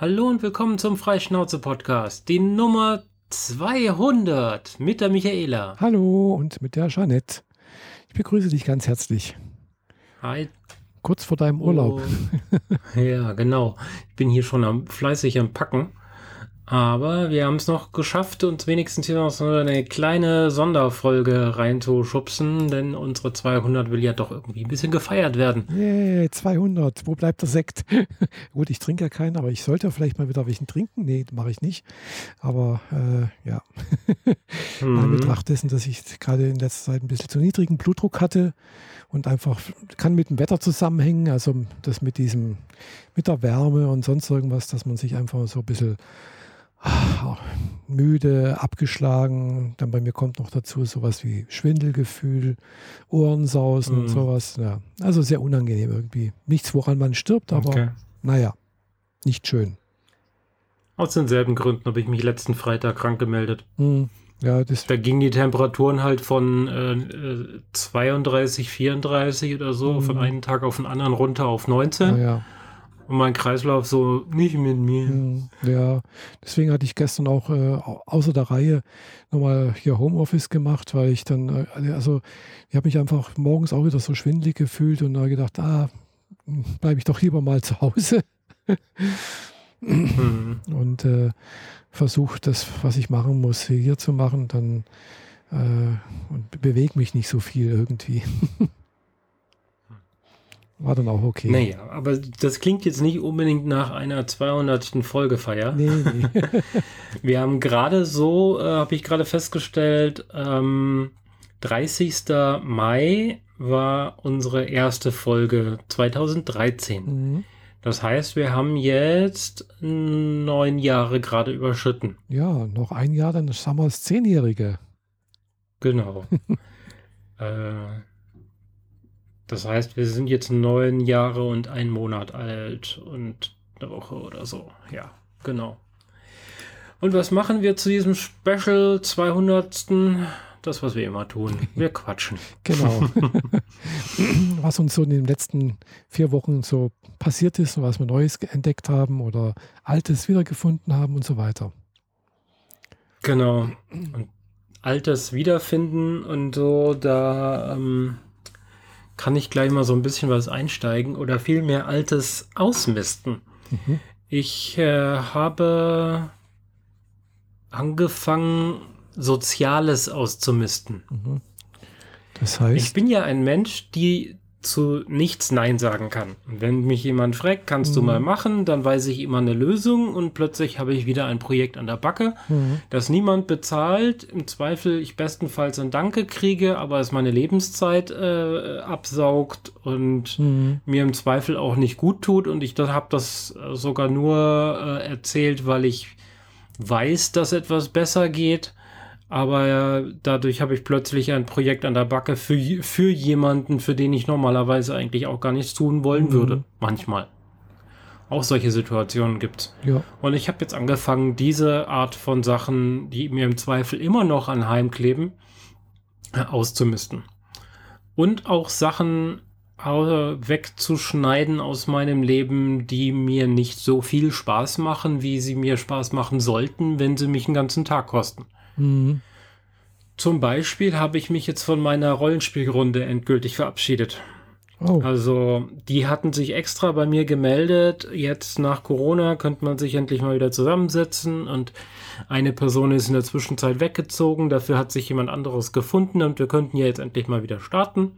Hallo und willkommen zum Freischnauze-Podcast, die Nummer 200 mit der Michaela. Hallo und mit der Jeanette. Ich begrüße dich ganz herzlich. Hi. Kurz vor deinem Urlaub. Oh. ja, genau. Ich bin hier schon am, fleißig am Packen. Aber wir haben es noch geschafft, uns wenigstens hier noch so eine kleine Sonderfolge reinzuschubsen, denn unsere 200 will ja doch irgendwie ein bisschen gefeiert werden. Yeah, 200. Wo bleibt der Sekt? Gut, ich trinke ja keinen, aber ich sollte vielleicht mal wieder welchen trinken. Nee, mache ich nicht. Aber äh, ja. mhm. in Betracht dessen, dass ich gerade in letzter Zeit ein bisschen zu niedrigen Blutdruck hatte und einfach kann mit dem Wetter zusammenhängen, also das mit diesem, mit der Wärme und sonst irgendwas, dass man sich einfach so ein bisschen müde, abgeschlagen. Dann bei mir kommt noch dazu sowas wie Schwindelgefühl, Ohrensausen mhm. und sowas. Ja, also sehr unangenehm irgendwie. Nichts, woran man stirbt, aber okay. naja, nicht schön. Aus denselben Gründen habe ich mich letzten Freitag krank gemeldet. Mhm. Ja, da gingen die Temperaturen halt von äh, 32, 34 oder so, mhm. von einem Tag auf den anderen runter auf 19. Ja, und mein Kreislauf so nicht mit mir. Hm, ja, deswegen hatte ich gestern auch äh, außer der Reihe nochmal hier Homeoffice gemacht, weil ich dann, äh, also ich habe mich einfach morgens auch wieder so schwindelig gefühlt und da gedacht, ah, bleibe ich doch lieber mal zu Hause. mhm. Und äh, versuche das, was ich machen muss, hier zu machen, dann äh, und bewege mich nicht so viel irgendwie. War dann auch okay. Naja, aber das klingt jetzt nicht unbedingt nach einer 200. Folgefeier. Nee, nee. Wir haben gerade so, äh, habe ich gerade festgestellt, ähm, 30. Mai war unsere erste Folge 2013. Mhm. Das heißt, wir haben jetzt neun Jahre gerade überschritten. Ja, noch ein Jahr, dann wir das Zehnjährige. Genau. äh, das heißt, wir sind jetzt neun Jahre und ein Monat alt und eine Woche oder so. Ja, genau. Und was machen wir zu diesem Special 200. Das, was wir immer tun. Wir quatschen. Genau. was uns so in den letzten vier Wochen so passiert ist und was wir Neues entdeckt haben oder Altes wiedergefunden haben und so weiter. Genau. Und Altes wiederfinden und so, da ähm, kann ich gleich mal so ein bisschen was einsteigen oder vielmehr Altes ausmisten. Mhm. Ich äh, habe angefangen, Soziales auszumisten. Mhm. Das heißt. Ich bin ja ein Mensch, die zu nichts Nein sagen kann. wenn mich jemand fragt, kannst mhm. du mal machen, dann weiß ich immer eine Lösung und plötzlich habe ich wieder ein Projekt an der Backe, mhm. das niemand bezahlt. Im Zweifel ich bestenfalls ein Danke kriege, aber es meine Lebenszeit äh, absaugt und mhm. mir im Zweifel auch nicht gut tut. Und ich habe das sogar nur äh, erzählt, weil ich weiß, dass etwas besser geht aber dadurch habe ich plötzlich ein Projekt an der Backe für, für jemanden, für den ich normalerweise eigentlich auch gar nichts tun wollen mhm. würde. Manchmal. Auch solche Situationen gibt's. Ja. Und ich habe jetzt angefangen, diese Art von Sachen, die mir im Zweifel immer noch anheimkleben, äh, auszumisten. Und auch Sachen wegzuschneiden aus meinem Leben, die mir nicht so viel Spaß machen, wie sie mir Spaß machen sollten, wenn sie mich einen ganzen Tag kosten. Mhm. Zum Beispiel habe ich mich jetzt von meiner Rollenspielrunde endgültig verabschiedet. Oh. Also, die hatten sich extra bei mir gemeldet. Jetzt nach Corona könnte man sich endlich mal wieder zusammensetzen und eine Person ist in der Zwischenzeit weggezogen. Dafür hat sich jemand anderes gefunden und wir könnten ja jetzt endlich mal wieder starten.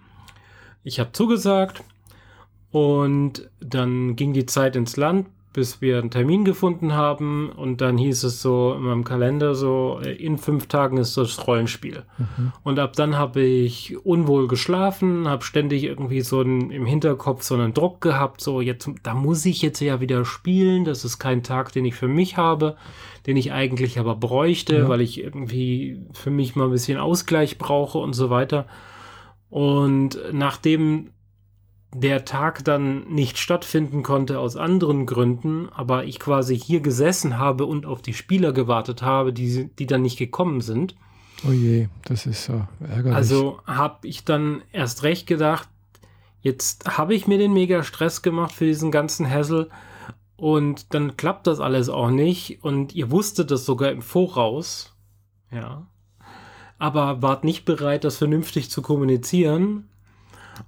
Ich habe zugesagt und dann ging die Zeit ins Land, bis wir einen Termin gefunden haben und dann hieß es so in meinem Kalender so, äh, in fünf Tagen ist das Rollenspiel. Mhm. Und ab dann habe ich unwohl geschlafen, habe ständig irgendwie so einen, im Hinterkopf so einen Druck gehabt, so jetzt, da muss ich jetzt ja wieder spielen, das ist kein Tag, den ich für mich habe, den ich eigentlich aber bräuchte, ja. weil ich irgendwie für mich mal ein bisschen Ausgleich brauche und so weiter. Und nachdem der Tag dann nicht stattfinden konnte aus anderen Gründen, aber ich quasi hier gesessen habe und auf die Spieler gewartet habe, die, die dann nicht gekommen sind. Oh je, das ist ja ärgerlich. Also habe ich dann erst recht gedacht, jetzt habe ich mir den mega Stress gemacht für diesen ganzen Hassel Und dann klappt das alles auch nicht und ihr wusstet das sogar im Voraus. Ja. Aber wart nicht bereit, das vernünftig zu kommunizieren.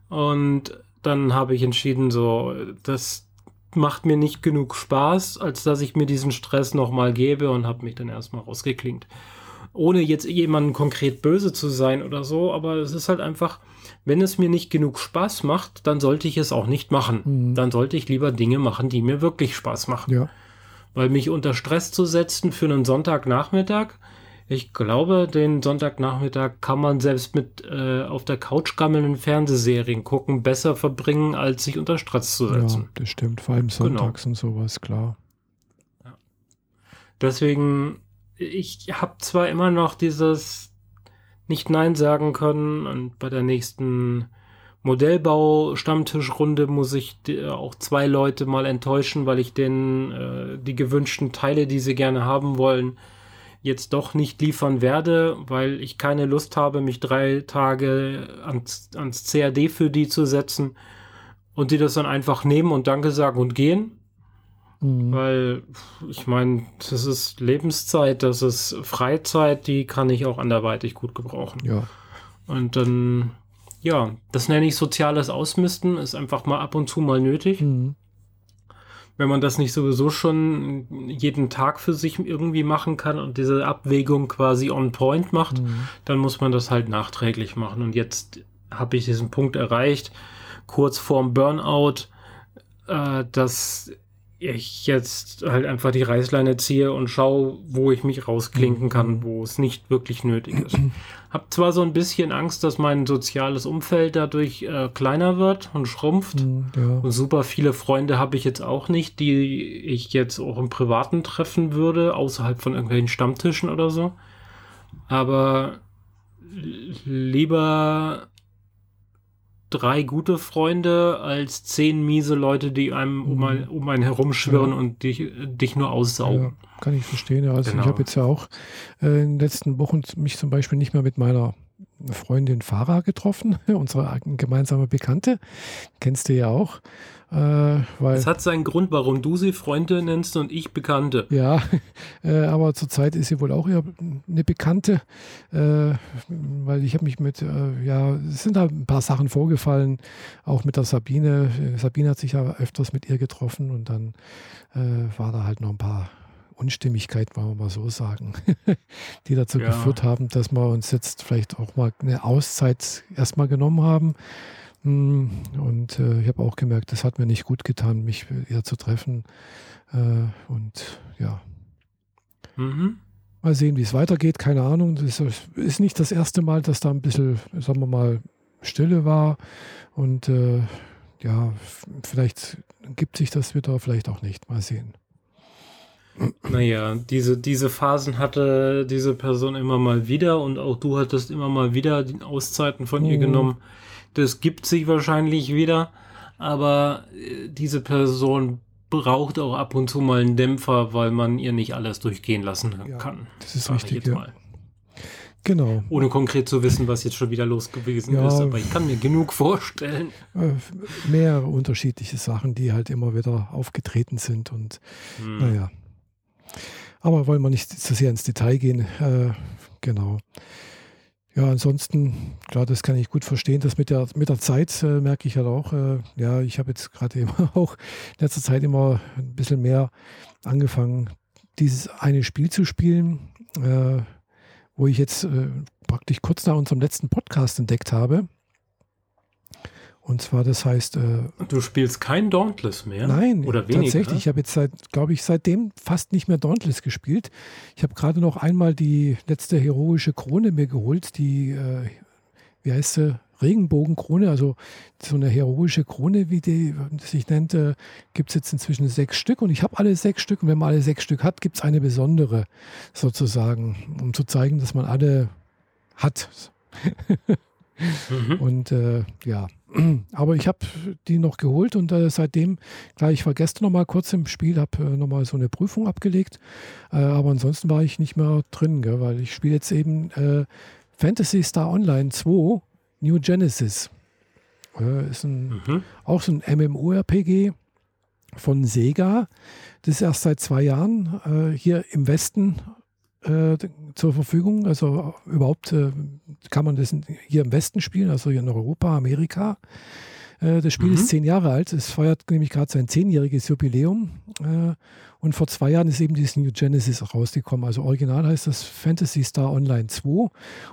Und dann habe ich entschieden, so, das macht mir nicht genug Spaß, als dass ich mir diesen Stress nochmal gebe und habe mich dann erstmal rausgeklingt. Ohne jetzt jemanden konkret böse zu sein oder so, aber es ist halt einfach, wenn es mir nicht genug Spaß macht, dann sollte ich es auch nicht machen. Mhm. Dann sollte ich lieber Dinge machen, die mir wirklich Spaß machen. Ja. Weil mich unter Stress zu setzen für einen Sonntagnachmittag, ich glaube, den Sonntagnachmittag kann man selbst mit äh, auf der Couch gammelnden Fernsehserien gucken besser verbringen, als sich unter Stress zu setzen. Ja, das stimmt. Vor allem genau. sonntags genau. und sowas, klar. Ja. Deswegen, ich habe zwar immer noch dieses nicht Nein sagen können. Und bei der nächsten Modellbau-Stammtischrunde muss ich auch zwei Leute mal enttäuschen, weil ich denen äh, die gewünschten Teile, die sie gerne haben wollen, jetzt doch nicht liefern werde, weil ich keine Lust habe, mich drei Tage ans, ans CAD für die zu setzen und die das dann einfach nehmen und Danke sagen und gehen. Mhm. Weil, ich meine, das ist Lebenszeit, das ist Freizeit, die kann ich auch anderweitig gut gebrauchen. Ja. Und dann, ja, das nenne ich soziales Ausmisten, ist einfach mal ab und zu mal nötig. Mhm. Wenn man das nicht sowieso schon jeden Tag für sich irgendwie machen kann und diese Abwägung quasi on point macht, mhm. dann muss man das halt nachträglich machen. Und jetzt habe ich diesen Punkt erreicht, kurz vorm Burnout, äh, dass ich jetzt halt einfach die Reißleine ziehe und schaue, wo ich mich rausklinken kann, mhm. wo es nicht wirklich nötig ist. Hab zwar so ein bisschen Angst, dass mein soziales Umfeld dadurch äh, kleiner wird und schrumpft. Mhm, ja. Und super viele Freunde habe ich jetzt auch nicht, die ich jetzt auch im Privaten treffen würde, außerhalb von irgendwelchen Stammtischen oder so. Aber lieber drei gute Freunde als zehn miese Leute, die einem um, ein, um einen herumschwirren ja. und dich, dich nur aussaugen. Ja, kann ich verstehen. Also genau. ich habe jetzt ja auch äh, in den letzten Wochen mich zum Beispiel nicht mehr mit meiner Freundin Farah getroffen, unsere gemeinsame Bekannte. Kennst du ja auch. Äh, es hat seinen Grund, warum du sie Freunde nennst und ich Bekannte. Ja, äh, aber zurzeit ist sie wohl auch eher eine Bekannte, äh, weil ich habe mich mit, äh, ja, es sind da ein paar Sachen vorgefallen, auch mit der Sabine. Sabine hat sich ja öfters mit ihr getroffen und dann äh, war da halt noch ein paar Unstimmigkeiten, wollen wir mal so sagen, die dazu ja. geführt haben, dass wir uns jetzt vielleicht auch mal eine Auszeit erstmal genommen haben hm, und äh, ich habe auch gemerkt, das hat mir nicht gut getan, mich eher zu treffen. Äh, und ja. Mhm. Mal sehen, wie es weitergeht. Keine Ahnung. Das ist nicht das erste Mal, dass da ein bisschen, sagen wir mal, Stille war. Und äh, ja, vielleicht gibt sich das wieder, vielleicht auch nicht. Mal sehen. Naja, diese, diese Phasen hatte diese Person immer mal wieder und auch du hattest immer mal wieder die Auszeiten von ihr mhm. genommen. Das gibt sich wahrscheinlich wieder, aber äh, diese Person braucht auch ab und zu mal einen Dämpfer, weil man ihr nicht alles durchgehen lassen ja, kann. Das ist richtig. Ja. Genau. Ohne konkret zu wissen, was jetzt schon wieder los gewesen ja, ist, aber ich kann mir genug vorstellen. Äh, mehrere unterschiedliche Sachen, die halt immer wieder aufgetreten sind und hm. naja. Aber wollen wir nicht zu sehr ins Detail gehen. Äh, genau. Ja, ansonsten, klar, das kann ich gut verstehen. Das mit der, mit der Zeit äh, merke ich halt auch. Äh, ja, ich habe jetzt gerade immer auch in letzter Zeit immer ein bisschen mehr angefangen, dieses eine Spiel zu spielen, äh, wo ich jetzt äh, praktisch kurz nach unserem letzten Podcast entdeckt habe. Und zwar, das heißt. Äh, du spielst kein Dauntless mehr? Nein, oder weniger? Tatsächlich, ich habe jetzt seit, glaube ich, seitdem fast nicht mehr Dauntless gespielt. Ich habe gerade noch einmal die letzte heroische Krone mir geholt, die, äh, wie heißt sie? Regenbogenkrone, also so eine heroische Krone, wie die sich nennt, äh, gibt es jetzt inzwischen sechs Stück und ich habe alle sechs Stück und wenn man alle sechs Stück hat, gibt es eine besondere sozusagen, um zu zeigen, dass man alle hat. mhm. Und äh, ja, aber ich habe die noch geholt und äh, seitdem, klar, ich war gestern noch mal kurz im Spiel, habe äh, noch mal so eine Prüfung abgelegt, äh, aber ansonsten war ich nicht mehr drin, gell, weil ich spiele jetzt eben äh, Fantasy Star Online 2 New Genesis. Ist ein, mhm. auch so ein MMORPG von Sega. Das ist erst seit zwei Jahren äh, hier im Westen äh, zur Verfügung. Also überhaupt äh, kann man das hier im Westen spielen, also hier in Europa, Amerika. Äh, das Spiel mhm. ist zehn Jahre alt. Es feiert nämlich gerade sein zehnjähriges Jubiläum. Äh, und vor zwei Jahren ist eben dieses New Genesis rausgekommen. Also original heißt das Fantasy Star Online 2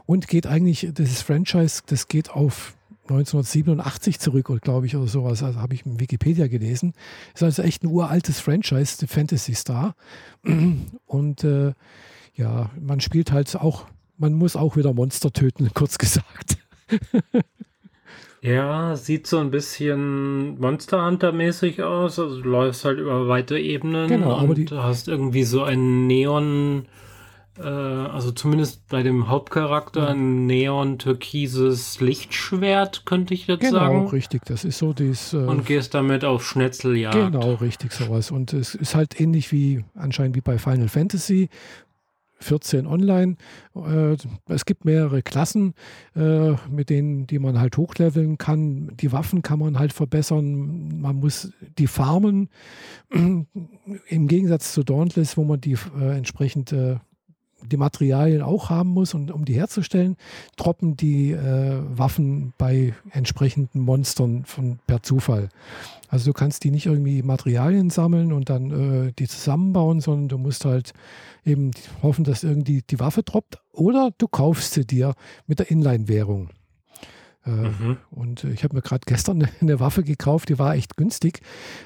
und geht eigentlich, das ist Franchise, das geht auf 1987 zurück, glaube ich, oder sowas. Also habe ich in Wikipedia gelesen. Ist also echt ein uraltes Franchise, The Fantasy Star. Und äh, ja, man spielt halt auch, man muss auch wieder Monster töten, kurz gesagt. Ja, sieht so ein bisschen Monster Hunter-mäßig aus. Also du läufst halt über weite Ebenen genau, und die... hast irgendwie so ein Neon, äh, also zumindest bei dem Hauptcharakter, ein neon-türkises Lichtschwert, könnte ich jetzt genau, sagen. Genau, richtig. Das ist so dieses. Äh, und gehst damit auf Schnetzeljagd. Genau, richtig, sowas. Und es ist halt ähnlich wie anscheinend wie bei Final Fantasy, 14 online. Äh, es gibt mehrere Klassen, äh, mit denen, die man halt hochleveln kann. Die Waffen kann man halt verbessern. Man muss die farmen. Im Gegensatz zu Dauntless, wo man die äh, entsprechend die Materialien auch haben muss, und, um die herzustellen, droppen die äh, Waffen bei entsprechenden Monstern von, per Zufall. Also du kannst die nicht irgendwie Materialien sammeln und dann äh, die zusammenbauen, sondern du musst halt eben hoffen, dass irgendwie die Waffe droppt oder du kaufst sie dir mit der Inline-Währung. Äh, mhm. Und ich habe mir gerade gestern eine, Waffe gekauft, die war echt günstig,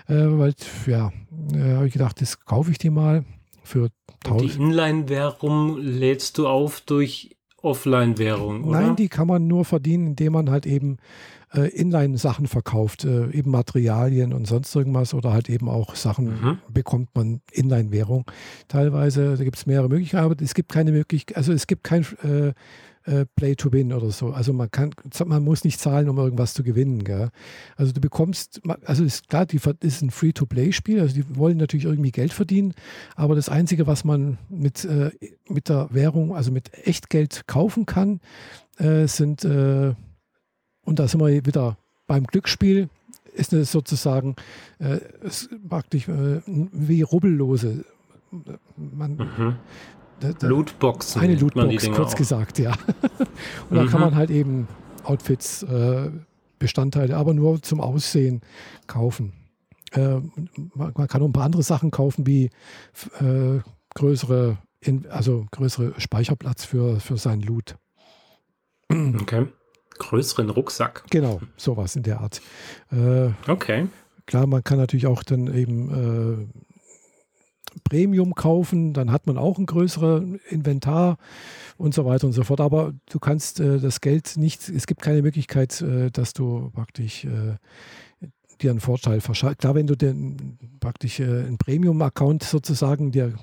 äh, weil, ja, äh, habe ich gedacht, das kaufe ich die mal für 1000. Die Inline-Währung lädst du auf durch Offline-Währung, oder? Nein, die kann man nur verdienen, indem man halt eben äh, Inline-Sachen verkauft, äh, eben Materialien und sonst irgendwas oder halt eben auch Sachen mhm. bekommt man Inline-Währung. Teilweise, da gibt es mehrere Möglichkeiten, aber es gibt keine Möglichkeit, also es gibt kein äh, äh, Play to Win oder so. Also man kann, man muss nicht zahlen, um irgendwas zu gewinnen. Gell? Also du bekommst, also ist klar, die ist ein Free-to-Play-Spiel, also die wollen natürlich irgendwie Geld verdienen, aber das Einzige, was man mit, äh, mit der Währung, also mit Echtgeld kaufen kann, äh, sind, äh, und da sind wir wieder beim Glücksspiel, ist es sozusagen äh, praktisch äh, wie Rubbellose. Man, mhm. Lootboxen. Eine Lootbox, kurz auch. gesagt, ja. und da mhm. kann man halt eben Outfits, äh, Bestandteile, aber nur zum Aussehen kaufen. Äh, man, man, kann auch ein paar andere Sachen kaufen, wie äh, größere, in, also größere Speicherplatz für, für seinen Loot. Okay. Größeren Rucksack. Genau, sowas in der Art. Äh, okay. Klar, man kann natürlich auch dann eben äh, Premium kaufen, dann hat man auch ein größeres Inventar und so weiter und so fort. Aber du kannst äh, das Geld nicht, es gibt keine Möglichkeit, äh, dass du praktisch äh, dir einen Vorteil verschaffst. Klar, wenn du den praktisch äh, einen Premium-Account sozusagen dir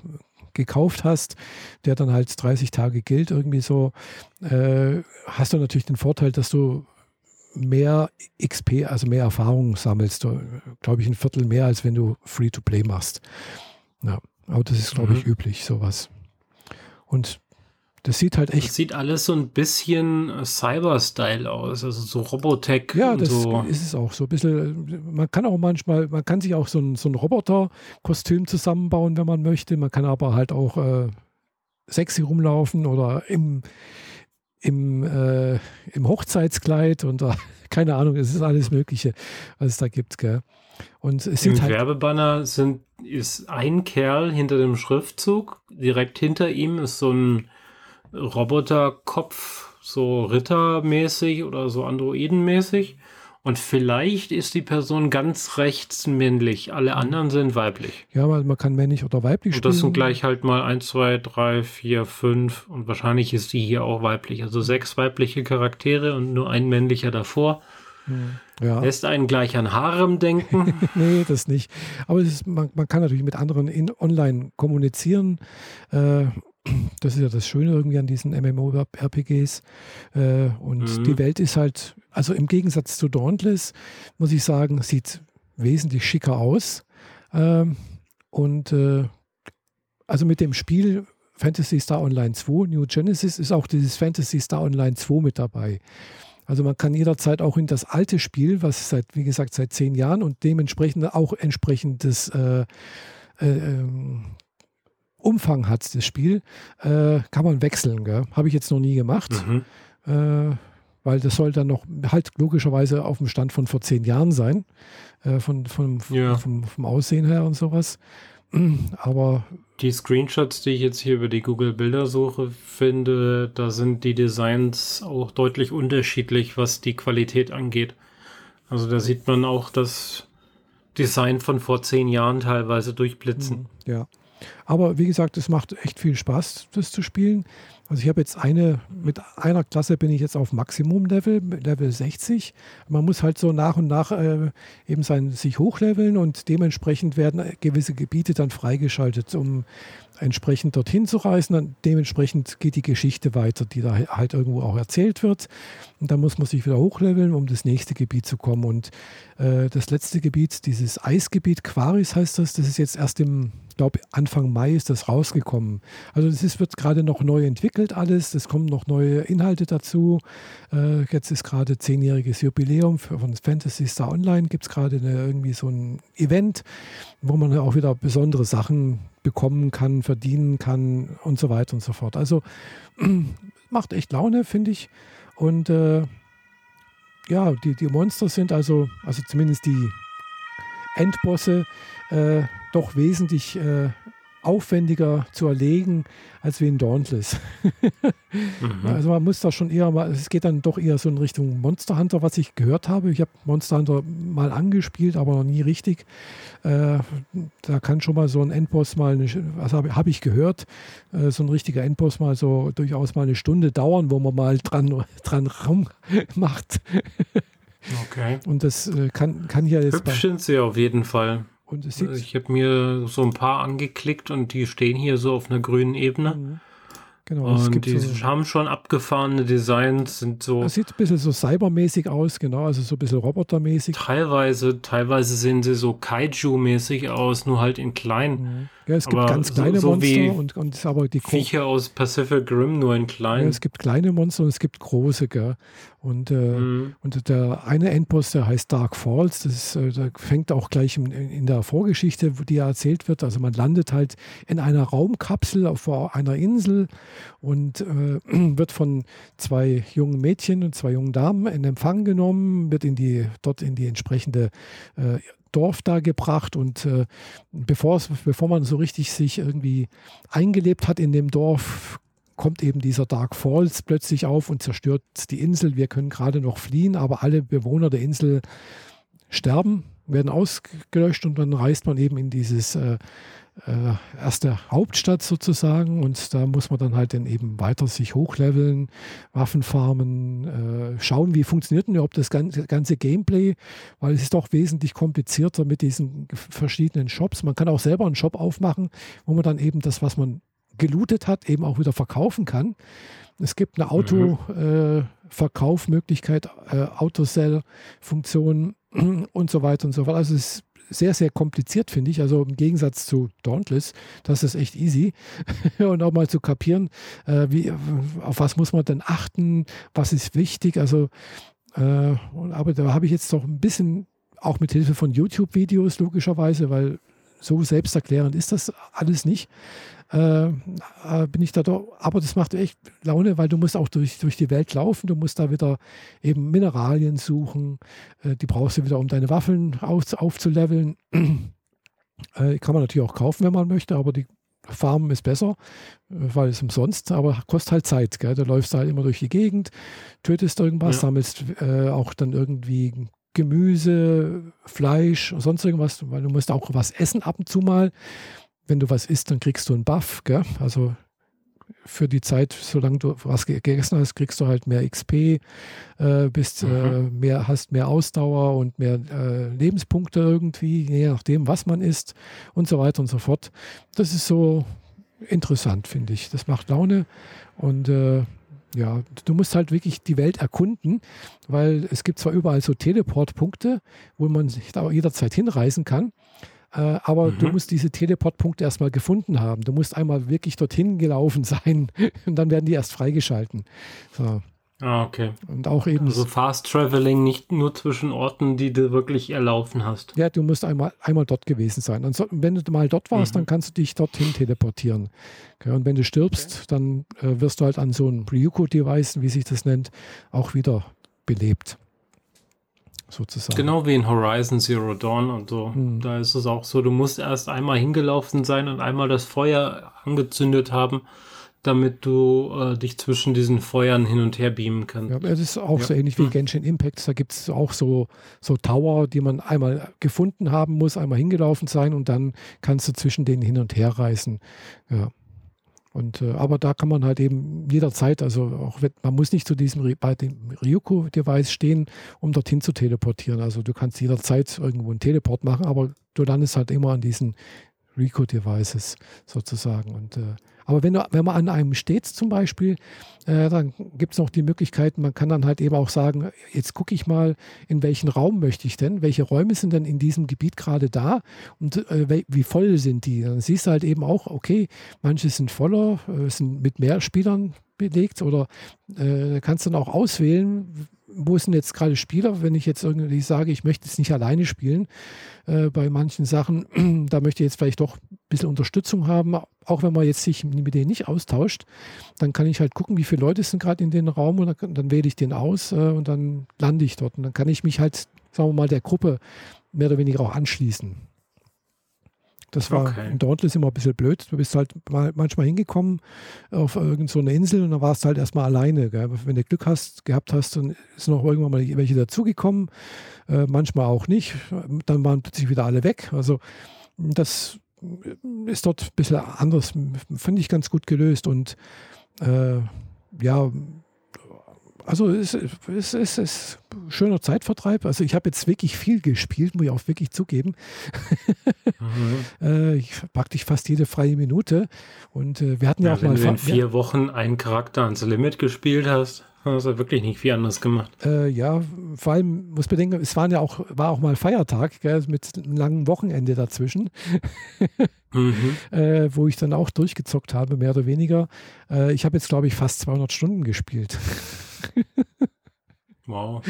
gekauft hast, der dann halt 30 Tage gilt, irgendwie so, äh, hast du natürlich den Vorteil, dass du mehr XP, also mehr Erfahrung sammelst, glaube ich, ein Viertel mehr, als wenn du Free-to-Play machst. Ja, aber das ist, glaube ich, mhm. üblich, sowas. Und das sieht halt echt. Das sieht alles so ein bisschen Cyber-Style aus, also so Robotech. Ja, das so. ist es auch. So ein bisschen, man kann auch manchmal, man kann sich auch so ein, so ein Roboter-Kostüm zusammenbauen, wenn man möchte. Man kann aber halt auch äh, sexy rumlaufen oder im, im, äh, im Hochzeitskleid und äh, keine Ahnung, es ist alles Mögliche, was es da gibt. Gell? Und es Im halt Werbebanner sind, ist ein Kerl hinter dem Schriftzug. Direkt hinter ihm ist so ein Roboterkopf, so rittermäßig oder so androidenmäßig. Und vielleicht ist die Person ganz rechts männlich, alle mhm. anderen sind weiblich. Ja, weil man kann männlich oder weiblich spielen. Und das sind gleich halt mal 1, 2, 3, 4, 5 und wahrscheinlich ist die hier auch weiblich. Also sechs weibliche Charaktere und nur ein männlicher davor. Ja. Lässt einen gleich an Harem denken? nee, das nicht. Aber ist, man, man, kann natürlich mit anderen in, online kommunizieren. Äh, das ist ja das Schöne irgendwie an diesen MMO-RPGs. Äh, und mhm. die Welt ist halt, also im Gegensatz zu Dauntless, muss ich sagen, sieht wesentlich schicker aus. Ähm, und äh, also mit dem Spiel Fantasy Star Online 2, New Genesis, ist auch dieses Fantasy Star Online 2 mit dabei. Also man kann jederzeit auch in das alte Spiel, was seit, wie gesagt, seit zehn Jahren und dementsprechend auch entsprechendes äh, äh, ähm, Umfang hat, das Spiel, äh, kann man wechseln. Habe ich jetzt noch nie gemacht. Mhm. Äh, weil das soll dann noch halt logischerweise auf dem Stand von vor zehn Jahren sein, äh, von, von, ja. vom, vom Aussehen her und sowas. Aber die Screenshots, die ich jetzt hier über die Google Bildersuche finde, da sind die Designs auch deutlich unterschiedlich, was die Qualität angeht. Also da sieht man auch das Design von vor zehn Jahren teilweise durchblitzen. Mhm, ja. Aber wie gesagt, es macht echt viel Spaß, das zu spielen. Also ich habe jetzt eine, mit einer Klasse bin ich jetzt auf Maximum-Level, Level 60. Man muss halt so nach und nach äh, eben sein, sich hochleveln und dementsprechend werden gewisse Gebiete dann freigeschaltet, um entsprechend dorthin zu reisen. Dann dementsprechend geht die Geschichte weiter, die da halt irgendwo auch erzählt wird. Und dann muss man sich wieder hochleveln, um das nächste Gebiet zu kommen. Und äh, das letzte Gebiet, dieses Eisgebiet, Quaris heißt das, das ist jetzt erst im glaube, Anfang Mai ist das rausgekommen. Also es wird gerade noch neu entwickelt alles, es kommen noch neue Inhalte dazu. Äh, jetzt ist gerade zehnjähriges Jubiläum von Fantasy Star Online, gibt es gerade irgendwie so ein Event, wo man auch wieder besondere Sachen bekommen kann, verdienen kann und so weiter und so fort. Also macht echt Laune, finde ich. Und äh, ja, die, die Monster sind also, also zumindest die Endbosse, äh, doch wesentlich äh, aufwendiger zu erlegen als wie in Dauntless. mhm. Also man muss da schon eher mal, es geht dann doch eher so in Richtung Monster Hunter, was ich gehört habe. Ich habe Monster Hunter mal angespielt, aber noch nie richtig. Äh, da kann schon mal so ein Endboss mal, eine, also habe hab ich gehört, äh, so ein richtiger Endboss mal so durchaus mal eine Stunde dauern, wo man mal dran, dran rummacht. okay. Und das äh, kann, kann hier jetzt. Hübsch sind sie auf jeden Fall. Und es sieht ich habe mir so ein paar angeklickt und die stehen hier so auf einer grünen Ebene. Mhm. Genau, und die so, haben schon abgefahrene Designs, sind so. Es sieht ein bisschen so cybermäßig aus, genau, also so ein bisschen robotermäßig. Teilweise, teilweise sehen sie so Kaiju-mäßig aus, nur halt in klein. Mhm. Ja, es gibt aber ganz kleine so, so Monster und, und aber die Viecher aus Pacific Rim nur in klein. Ja, es gibt kleine Monster und es gibt große, gell? Und, äh, mhm. und der eine Endboss, der heißt Dark Falls, das ist, äh, der fängt auch gleich in, in, der Vorgeschichte, die erzählt wird. Also man landet halt in einer Raumkapsel auf einer Insel und äh, wird von zwei jungen Mädchen und zwei jungen Damen in Empfang genommen, wird in die, dort in die entsprechende äh, Dorf da gebracht und äh, bevor, bevor man so richtig sich irgendwie eingelebt hat in dem Dorf, kommt eben dieser Dark Falls plötzlich auf und zerstört die Insel. Wir können gerade noch fliehen, aber alle Bewohner der Insel sterben, werden ausgelöscht und dann reist man eben in dieses äh, äh, erste Hauptstadt sozusagen und da muss man dann halt dann eben weiter sich hochleveln, Waffen farmen, äh, schauen, wie funktioniert denn überhaupt das ganze, Gameplay, weil es ist doch wesentlich komplizierter mit diesen verschiedenen Shops. Man kann auch selber einen Shop aufmachen, wo man dann eben das, was man gelootet hat, eben auch wieder verkaufen kann. Es gibt eine Autoverkaufmöglichkeit, mhm. äh, äh, Autosell-Funktion und so weiter und so fort. Also es ist sehr, sehr kompliziert, finde ich. Also im Gegensatz zu Dauntless, das ist echt easy. und auch mal zu kapieren, äh, wie, auf was muss man denn achten, was ist wichtig. Also, äh, aber da habe ich jetzt doch ein bisschen auch mit Hilfe von YouTube-Videos logischerweise, weil so selbsterklärend ist das alles nicht. Äh, äh, bin ich da doch, aber das macht echt Laune, weil du musst auch durch, durch die Welt laufen, du musst da wieder eben Mineralien suchen, äh, die brauchst du wieder, um deine Waffeln auf, aufzuleveln. Äh, kann man natürlich auch kaufen, wenn man möchte, aber die Farmen ist besser, äh, weil es umsonst, aber kostet halt Zeit. Gell? Da läufst du halt immer durch die Gegend, tötest irgendwas, ja. sammelst äh, auch dann irgendwie Gemüse, Fleisch, sonst irgendwas, weil du musst auch was essen ab und zu mal wenn du was isst, dann kriegst du einen Buff, gell? Also für die Zeit, solange du was gegessen hast, kriegst du halt mehr XP, äh, bist, äh, mhm. äh, mehr, hast mehr Ausdauer und mehr äh, Lebenspunkte irgendwie, je nachdem, was man isst und so weiter und so fort. Das ist so interessant, finde ich. Das macht Laune und äh, ja, du musst halt wirklich die Welt erkunden, weil es gibt zwar überall so Teleportpunkte, wo man sich da jederzeit hinreisen kann, äh, aber mhm. du musst diese Teleportpunkte erstmal gefunden haben. Du musst einmal wirklich dorthin gelaufen sein und dann werden die erst freigeschalten. So. Ah, okay. Und auch eben. Also Fast Traveling nicht nur zwischen Orten, die du wirklich erlaufen hast. Ja, du musst einmal, einmal dort gewesen sein. Und wenn du mal dort warst, mhm. dann kannst du dich dorthin teleportieren. Okay, und wenn du stirbst, okay. dann äh, wirst du halt an so einem Ryuko-Device, wie sich das nennt, auch wieder belebt. Sozusagen. Genau wie in Horizon Zero Dawn und so. Mhm. Da ist es auch so, du musst erst einmal hingelaufen sein und einmal das Feuer angezündet haben damit du äh, dich zwischen diesen Feuern hin und her beamen kannst. Ja, das ist auch ja. so ähnlich wie hm. Genshin Impact. Da gibt es auch so, so Tower, die man einmal gefunden haben muss, einmal hingelaufen sein und dann kannst du zwischen denen hin und her reisen. Ja. Und, äh, aber da kann man halt eben jederzeit, also auch wenn, man muss nicht zu diesem bei dem Ryuko-Device stehen, um dorthin zu teleportieren. Also du kannst jederzeit irgendwo einen Teleport machen, aber du landest halt immer an diesen Rico-Devices sozusagen. Und, äh, aber wenn, du, wenn man an einem steht zum Beispiel, äh, dann gibt es noch die Möglichkeit, man kann dann halt eben auch sagen, jetzt gucke ich mal, in welchen Raum möchte ich denn, welche Räume sind denn in diesem Gebiet gerade da und äh, wie voll sind die. Dann siehst du halt eben auch, okay, manche sind voller, äh, sind mit mehr Spielern belegt oder äh, kannst dann auch auswählen, wo sind jetzt gerade Spieler, wenn ich jetzt irgendwie sage, ich möchte jetzt nicht alleine spielen äh, bei manchen Sachen, da möchte ich jetzt vielleicht doch ein bisschen Unterstützung haben, auch wenn man jetzt sich mit denen nicht austauscht, dann kann ich halt gucken, wie viele Leute sind gerade in den Raum und dann, dann wähle ich den aus äh, und dann lande ich dort. Und dann kann ich mich halt, sagen wir mal, der Gruppe mehr oder weniger auch anschließen. Das war okay. in Dauntless immer ein bisschen blöd. Du bist halt mal, manchmal hingekommen auf irgendeine so Insel und dann warst du halt erstmal alleine. Gell? Wenn du Glück hast, gehabt hast, dann ist noch irgendwann mal welche dazugekommen. Äh, manchmal auch nicht. Dann waren plötzlich wieder alle weg. Also das ist dort ein bisschen anders. Finde ich ganz gut gelöst und äh, ja, also es, es, es ist ein schöner Zeitvertreib. Also ich habe jetzt wirklich viel gespielt, muss ich auch wirklich zugeben. Mhm. äh, ich praktisch fast jede freie Minute. Und äh, wir hatten ja, ja auch wenn mal. Wenn du in vier Wochen einen Charakter ans Limit gespielt hast, hast du wirklich nicht viel anders gemacht. Äh, ja, vor allem muss bedenken, es waren ja auch, war auch mal Feiertag, gell, mit einem langen Wochenende dazwischen. mhm. äh, wo ich dann auch durchgezockt habe, mehr oder weniger. Äh, ich habe jetzt, glaube ich, fast 200 Stunden gespielt. wow.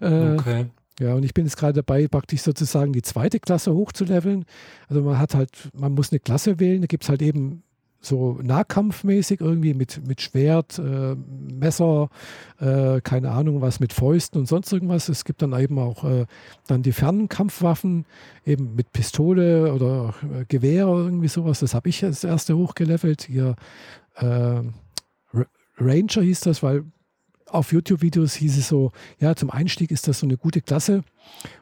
Äh, okay. Ja, und ich bin jetzt gerade dabei, praktisch sozusagen die zweite Klasse hochzuleveln. Also man hat halt, man muss eine Klasse wählen, da gibt es halt eben so nahkampfmäßig irgendwie mit, mit Schwert, äh, Messer, äh, keine Ahnung was, mit Fäusten und sonst irgendwas. Es gibt dann eben auch äh, dann die Fernkampfwaffen, eben mit Pistole oder äh, Gewehr oder irgendwie sowas. Das habe ich als erste hochgelevelt. Hier äh, Ranger hieß das, weil auf YouTube-Videos hieß es so, ja, zum Einstieg ist das so eine gute Klasse.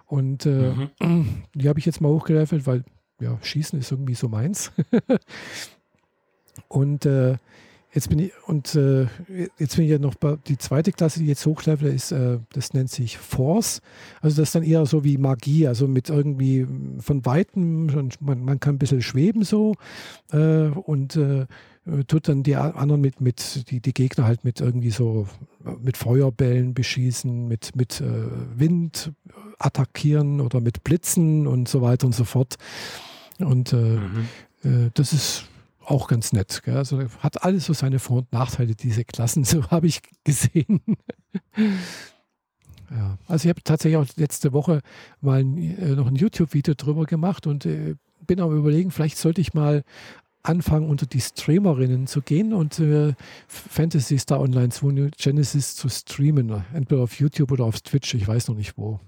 Und äh, mhm. die habe ich jetzt mal hochgelevelt, weil ja, Schießen ist irgendwie so meins. Und äh, jetzt bin ich und äh, jetzt bin ich ja noch bei die zweite Klasse, die jetzt hochlevel ist, äh, das nennt sich Force. Also das ist dann eher so wie Magie, also mit irgendwie von weitem, man, man kann ein bisschen schweben so äh, und äh, tut dann die anderen mit, mit die, die Gegner halt mit irgendwie so mit Feuerbällen beschießen, mit, mit äh, Wind attackieren oder mit Blitzen und so weiter und so fort. Und äh, mhm. äh, das ist auch ganz nett. Gell? Also hat alles so seine Vor- und Nachteile, diese Klassen, so habe ich gesehen. ja. Also ich habe tatsächlich auch letzte Woche mal äh, noch ein YouTube-Video drüber gemacht und äh, bin am überlegen, vielleicht sollte ich mal anfangen, unter die Streamerinnen zu gehen und äh, Fantasy Star Online 2 Genesis zu streamen. Entweder auf YouTube oder auf Twitch, ich weiß noch nicht wo.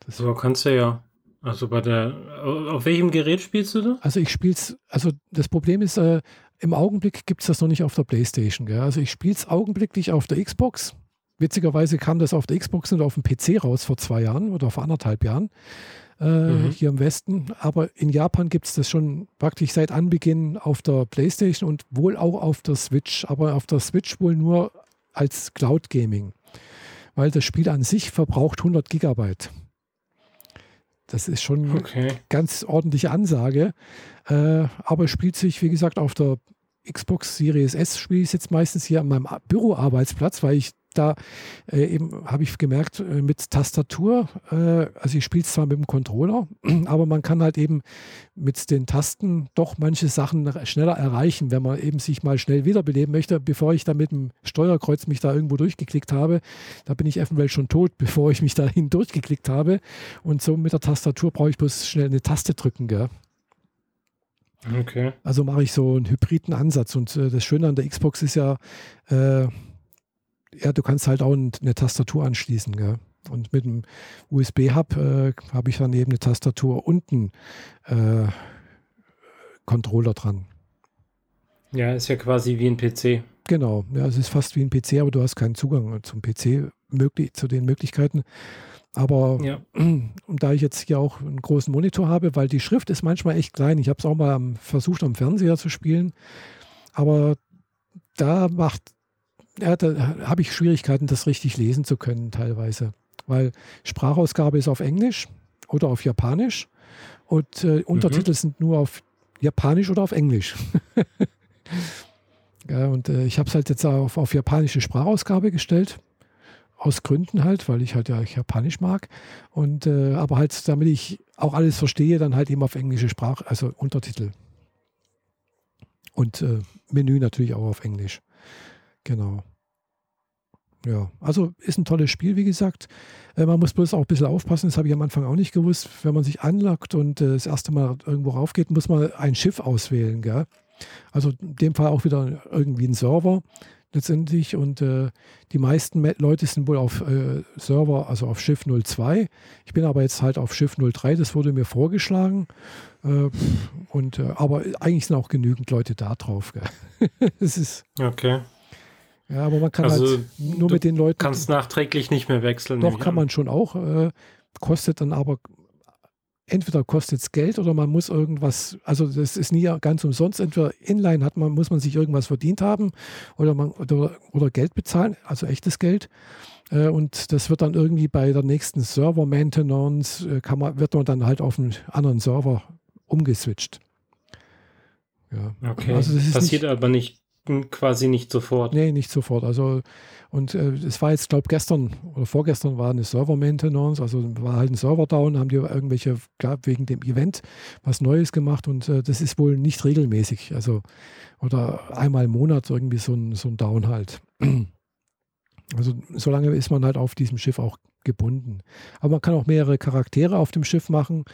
Das so kannst du ja also bei der, auf welchem Gerät spielst du da? Also ich spiele es, also das Problem ist, äh, im Augenblick gibt es das noch nicht auf der Playstation. Gell? Also ich spiele es augenblicklich auf der Xbox. Witzigerweise kam das auf der Xbox und auf dem PC raus vor zwei Jahren oder vor anderthalb Jahren äh, mhm. hier im Westen. Aber in Japan gibt es das schon praktisch seit Anbeginn auf der Playstation und wohl auch auf der Switch. Aber auf der Switch wohl nur als Cloud Gaming. Weil das Spiel an sich verbraucht 100 Gigabyte. Das ist schon okay. eine ganz ordentliche Ansage. Äh, aber spielt sich, wie gesagt, auf der Xbox Series S spiele ich jetzt meistens hier an meinem Büroarbeitsplatz, weil ich da äh, eben habe ich gemerkt, äh, mit Tastatur, äh, also ich spiele es zwar mit dem Controller, aber man kann halt eben mit den Tasten doch manche Sachen schneller erreichen, wenn man eben sich mal schnell wiederbeleben möchte, bevor ich da mit dem Steuerkreuz mich da irgendwo durchgeklickt habe. Da bin ich eventuell schon tot, bevor ich mich dahin durchgeklickt habe. Und so mit der Tastatur brauche ich bloß schnell eine Taste drücken, gell? Okay. Also mache ich so einen hybriden Ansatz. Und äh, das Schöne an der Xbox ist ja, äh, ja, du kannst halt auch eine Tastatur anschließen. Gell? Und mit dem USB-Hub äh, habe ich dann eben eine Tastatur und einen äh, Controller dran. Ja, ist ja quasi wie ein PC. Genau, ja, es ist fast wie ein PC, aber du hast keinen Zugang zum PC, möglich, zu den Möglichkeiten. Aber ja. und da ich jetzt hier auch einen großen Monitor habe, weil die Schrift ist manchmal echt klein. Ich habe es auch mal am, versucht am Fernseher zu spielen, aber da macht, ja, da habe ich Schwierigkeiten, das richtig lesen zu können teilweise, weil Sprachausgabe ist auf Englisch oder auf Japanisch und äh, Untertitel mhm. sind nur auf Japanisch oder auf Englisch. ja, und äh, ich habe es halt jetzt auf, auf japanische Sprachausgabe gestellt aus Gründen halt, weil ich halt ja Japanisch mag. Und äh, aber halt, damit ich auch alles verstehe, dann halt eben auf englische Sprache, also Untertitel. Und äh, Menü natürlich auch auf Englisch. Genau. Ja, also ist ein tolles Spiel, wie gesagt. Äh, man muss bloß auch ein bisschen aufpassen, das habe ich am Anfang auch nicht gewusst. Wenn man sich anlockt und äh, das erste Mal irgendwo raufgeht, muss man ein Schiff auswählen. Gell? Also in dem Fall auch wieder irgendwie ein Server letztendlich. Und äh, die meisten Leute sind wohl auf äh, Server, also auf Schiff 02. Ich bin aber jetzt halt auf Schiff 03, das wurde mir vorgeschlagen. Äh, und, äh, aber eigentlich sind auch genügend Leute da drauf. das ist. Okay. Ja, aber man kann also, halt nur mit den Leuten. Kannst nachträglich nicht mehr wechseln. Doch, kann man schon auch. Äh, kostet dann aber entweder kostet es Geld oder man muss irgendwas, also das ist nie ganz umsonst, entweder inline hat man, muss man sich irgendwas verdient haben oder, man, oder, oder Geld bezahlen, also echtes Geld. Äh, und das wird dann irgendwie bei der nächsten Server-Maintenance, äh, kann man, wird man dann halt auf einen anderen Server umgeswitcht. Ja. Okay. Also das Passiert nicht, aber nicht quasi nicht sofort. Nee, nicht sofort. Also und äh, es war jetzt, glaube gestern oder vorgestern war eine Server-Maintenance, also war halt ein Server down, haben die irgendwelche, gab wegen dem Event was Neues gemacht und äh, das ist wohl nicht regelmäßig. Also oder einmal im Monat irgendwie so ein, so ein Down halt. Also solange ist man halt auf diesem Schiff auch gebunden. Aber man kann auch mehrere Charaktere auf dem Schiff machen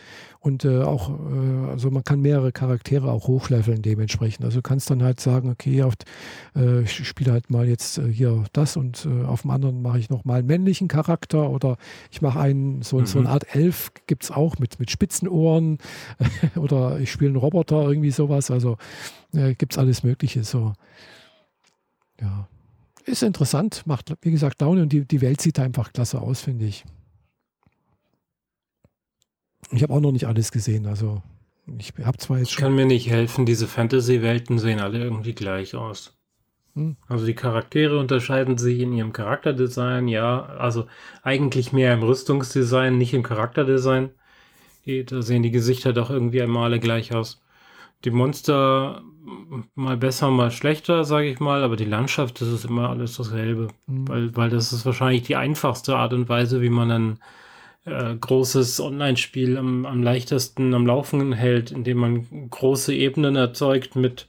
und äh, auch, äh, also man kann mehrere Charaktere auch hochleveln dementsprechend. Also du kannst dann halt sagen, okay, auf, äh, ich spiele halt mal jetzt äh, hier das und äh, auf dem anderen mache ich noch mal einen männlichen Charakter oder ich mache einen, so, mhm. so eine Art Elf gibt es auch mit, mit Spitzenohren oder ich spiele einen Roboter, irgendwie sowas. Also äh, gibt es alles Mögliche so. Ja ist interessant, macht, wie gesagt, Laune und die, die Welt sieht einfach klasse aus, finde ich. Ich habe auch noch nicht alles gesehen, also ich habe zwar jetzt schon. Ich kann mir nicht helfen, diese Fantasy-Welten sehen alle irgendwie gleich aus. Hm. Also die Charaktere unterscheiden sich in ihrem Charakterdesign, ja, also eigentlich mehr im Rüstungsdesign, nicht im Charakterdesign. Da sehen die Gesichter doch irgendwie einmal alle gleich aus. Die Monster mal besser, mal schlechter, sage ich mal, aber die Landschaft, das ist immer alles dasselbe. Mhm. Weil, weil das ist wahrscheinlich die einfachste Art und Weise, wie man ein äh, großes Online-Spiel am, am leichtesten am Laufen hält, indem man große Ebenen erzeugt mit,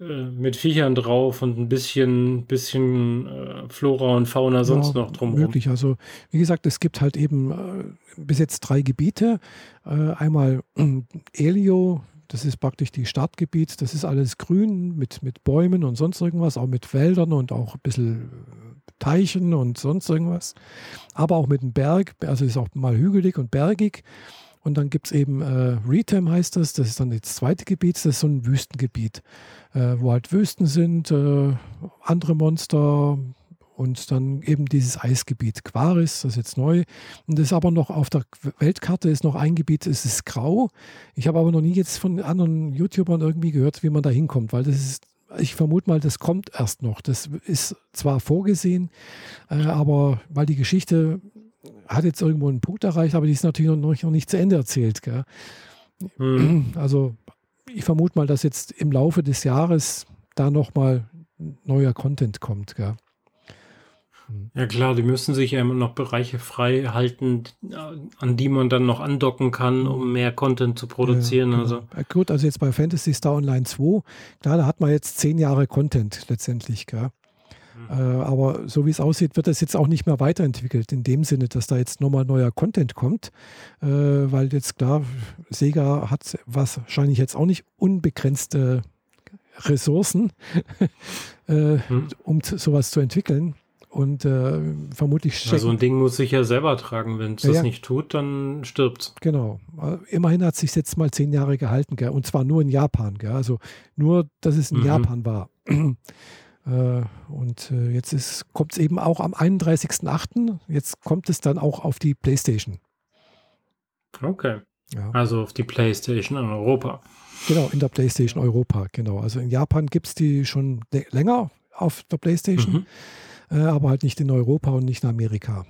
äh, mit Viechern drauf und ein bisschen, bisschen äh, Flora und Fauna sonst ja, noch drumherum. Möglich. Also, wie gesagt, es gibt halt eben äh, bis jetzt drei Gebiete. Äh, einmal Elio, das ist praktisch die Stadtgebiet. Das ist alles grün mit, mit Bäumen und sonst irgendwas, auch mit Wäldern und auch ein bisschen äh, Teichen und sonst irgendwas. Aber auch mit einem Berg, also ist auch mal hügelig und bergig. Und dann gibt es eben äh, Retam heißt das, das ist dann das zweite Gebiet, das ist so ein Wüstengebiet, äh, wo halt Wüsten sind, äh, andere Monster, und dann eben dieses Eisgebiet Quaris, das ist jetzt neu. Und das ist aber noch auf der Weltkarte ist noch ein Gebiet, es ist grau. Ich habe aber noch nie jetzt von anderen YouTubern irgendwie gehört, wie man da hinkommt, weil das ist ich vermute mal, das kommt erst noch. Das ist zwar vorgesehen, äh, aber weil die Geschichte hat jetzt irgendwo einen Punkt erreicht, aber die ist natürlich noch, noch nicht zu Ende erzählt. Hm. Also ich vermute mal, dass jetzt im Laufe des Jahres da nochmal neuer Content kommt. Gell? Hm. Ja klar, die müssen sich ja immer noch Bereiche frei halten, an die man dann noch andocken kann, um mehr Content zu produzieren. Ja, genau. also. Ja, gut, also jetzt bei Fantasy Star Online 2, klar, da hat man jetzt zehn Jahre Content letztendlich, gell? Mhm. Äh, aber so wie es aussieht, wird das jetzt auch nicht mehr weiterentwickelt, in dem Sinne, dass da jetzt nochmal neuer Content kommt, äh, weil jetzt klar, Sega hat wahrscheinlich jetzt auch nicht unbegrenzte Ressourcen, äh, hm. um sowas zu entwickeln. Und äh, vermutlich ja, so ein Ding muss sich ja selber tragen. Wenn es ja, das nicht tut, dann stirbt Genau. Äh, immerhin hat es sich jetzt mal zehn Jahre gehalten, gell? und zwar nur in Japan. Gell? Also nur, dass es in mhm. Japan war. Äh, und äh, jetzt kommt es eben auch am 31.08. Jetzt kommt es dann auch auf die PlayStation. Okay. Ja. Also auf die PlayStation in Europa. Genau, in der PlayStation Europa, genau. Also in Japan gibt es die schon länger auf der PlayStation. Mhm äh, aber halt nicht in Europa und nicht in Amerika.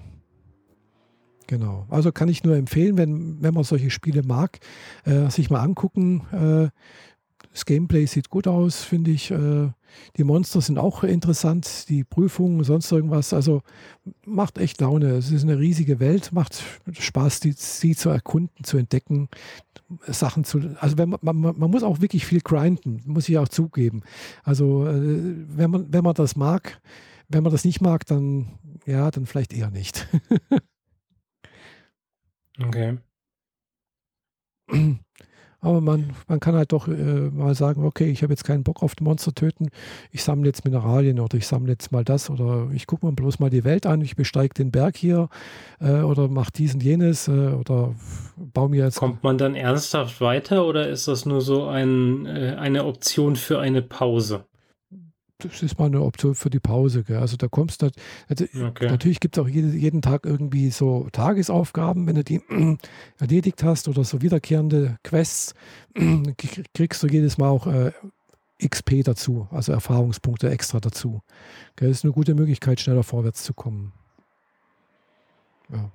Genau. Also kann ich nur empfehlen, wenn, wenn man solche Spiele mag, äh, sich mal angucken. Äh, das Gameplay sieht gut aus, finde ich. Äh, die Monster sind auch interessant, die Prüfungen, sonst irgendwas. Also macht echt Laune. Es ist eine riesige Welt, macht Spaß, die, sie zu erkunden, zu entdecken, Sachen zu. Also wenn man, man, man muss auch wirklich viel grinden, muss ich auch zugeben. Also äh, wenn man, wenn man das mag, wenn man das nicht mag, dann ja, dann vielleicht eher nicht. okay. Aber man, man kann halt doch äh, mal sagen, okay, ich habe jetzt keinen Bock auf Monster töten, ich sammle jetzt Mineralien oder ich sammle jetzt mal das oder ich gucke mir bloß mal die Welt an, ich besteige den Berg hier äh, oder mache dies und jenes äh, oder baue mir jetzt. Kommt man dann ernsthaft weiter oder ist das nur so ein, äh, eine Option für eine Pause? Das ist mal eine Option für die Pause. Gell? Also da kommst du, also okay. natürlich gibt es auch jede, jeden Tag irgendwie so Tagesaufgaben, wenn du die erledigt hast oder so wiederkehrende Quests, kriegst du jedes Mal auch äh, XP dazu, also Erfahrungspunkte extra dazu. Gell? Das ist eine gute Möglichkeit, schneller vorwärts zu kommen. Ja.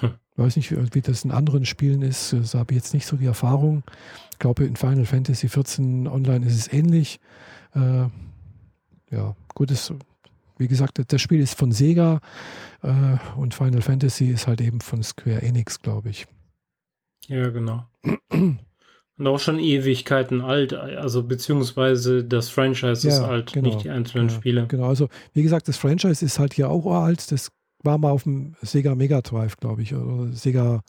Hm. Weiß nicht, wie das in anderen Spielen ist. Da habe ich jetzt nicht so die Erfahrung. Ich glaube, in Final Fantasy 14 Online ist es ähnlich. Äh, ja, gut, ist, wie gesagt, das Spiel ist von Sega äh, und Final Fantasy ist halt eben von Square Enix, glaube ich. Ja, genau. Und auch schon Ewigkeiten alt, also beziehungsweise das Franchise ja, ist alt, genau, nicht die einzelnen ja, Spiele. Genau, also wie gesagt, das Franchise ist halt hier auch alt. Das war mal auf dem Sega Mega Drive, glaube ich, oder Sega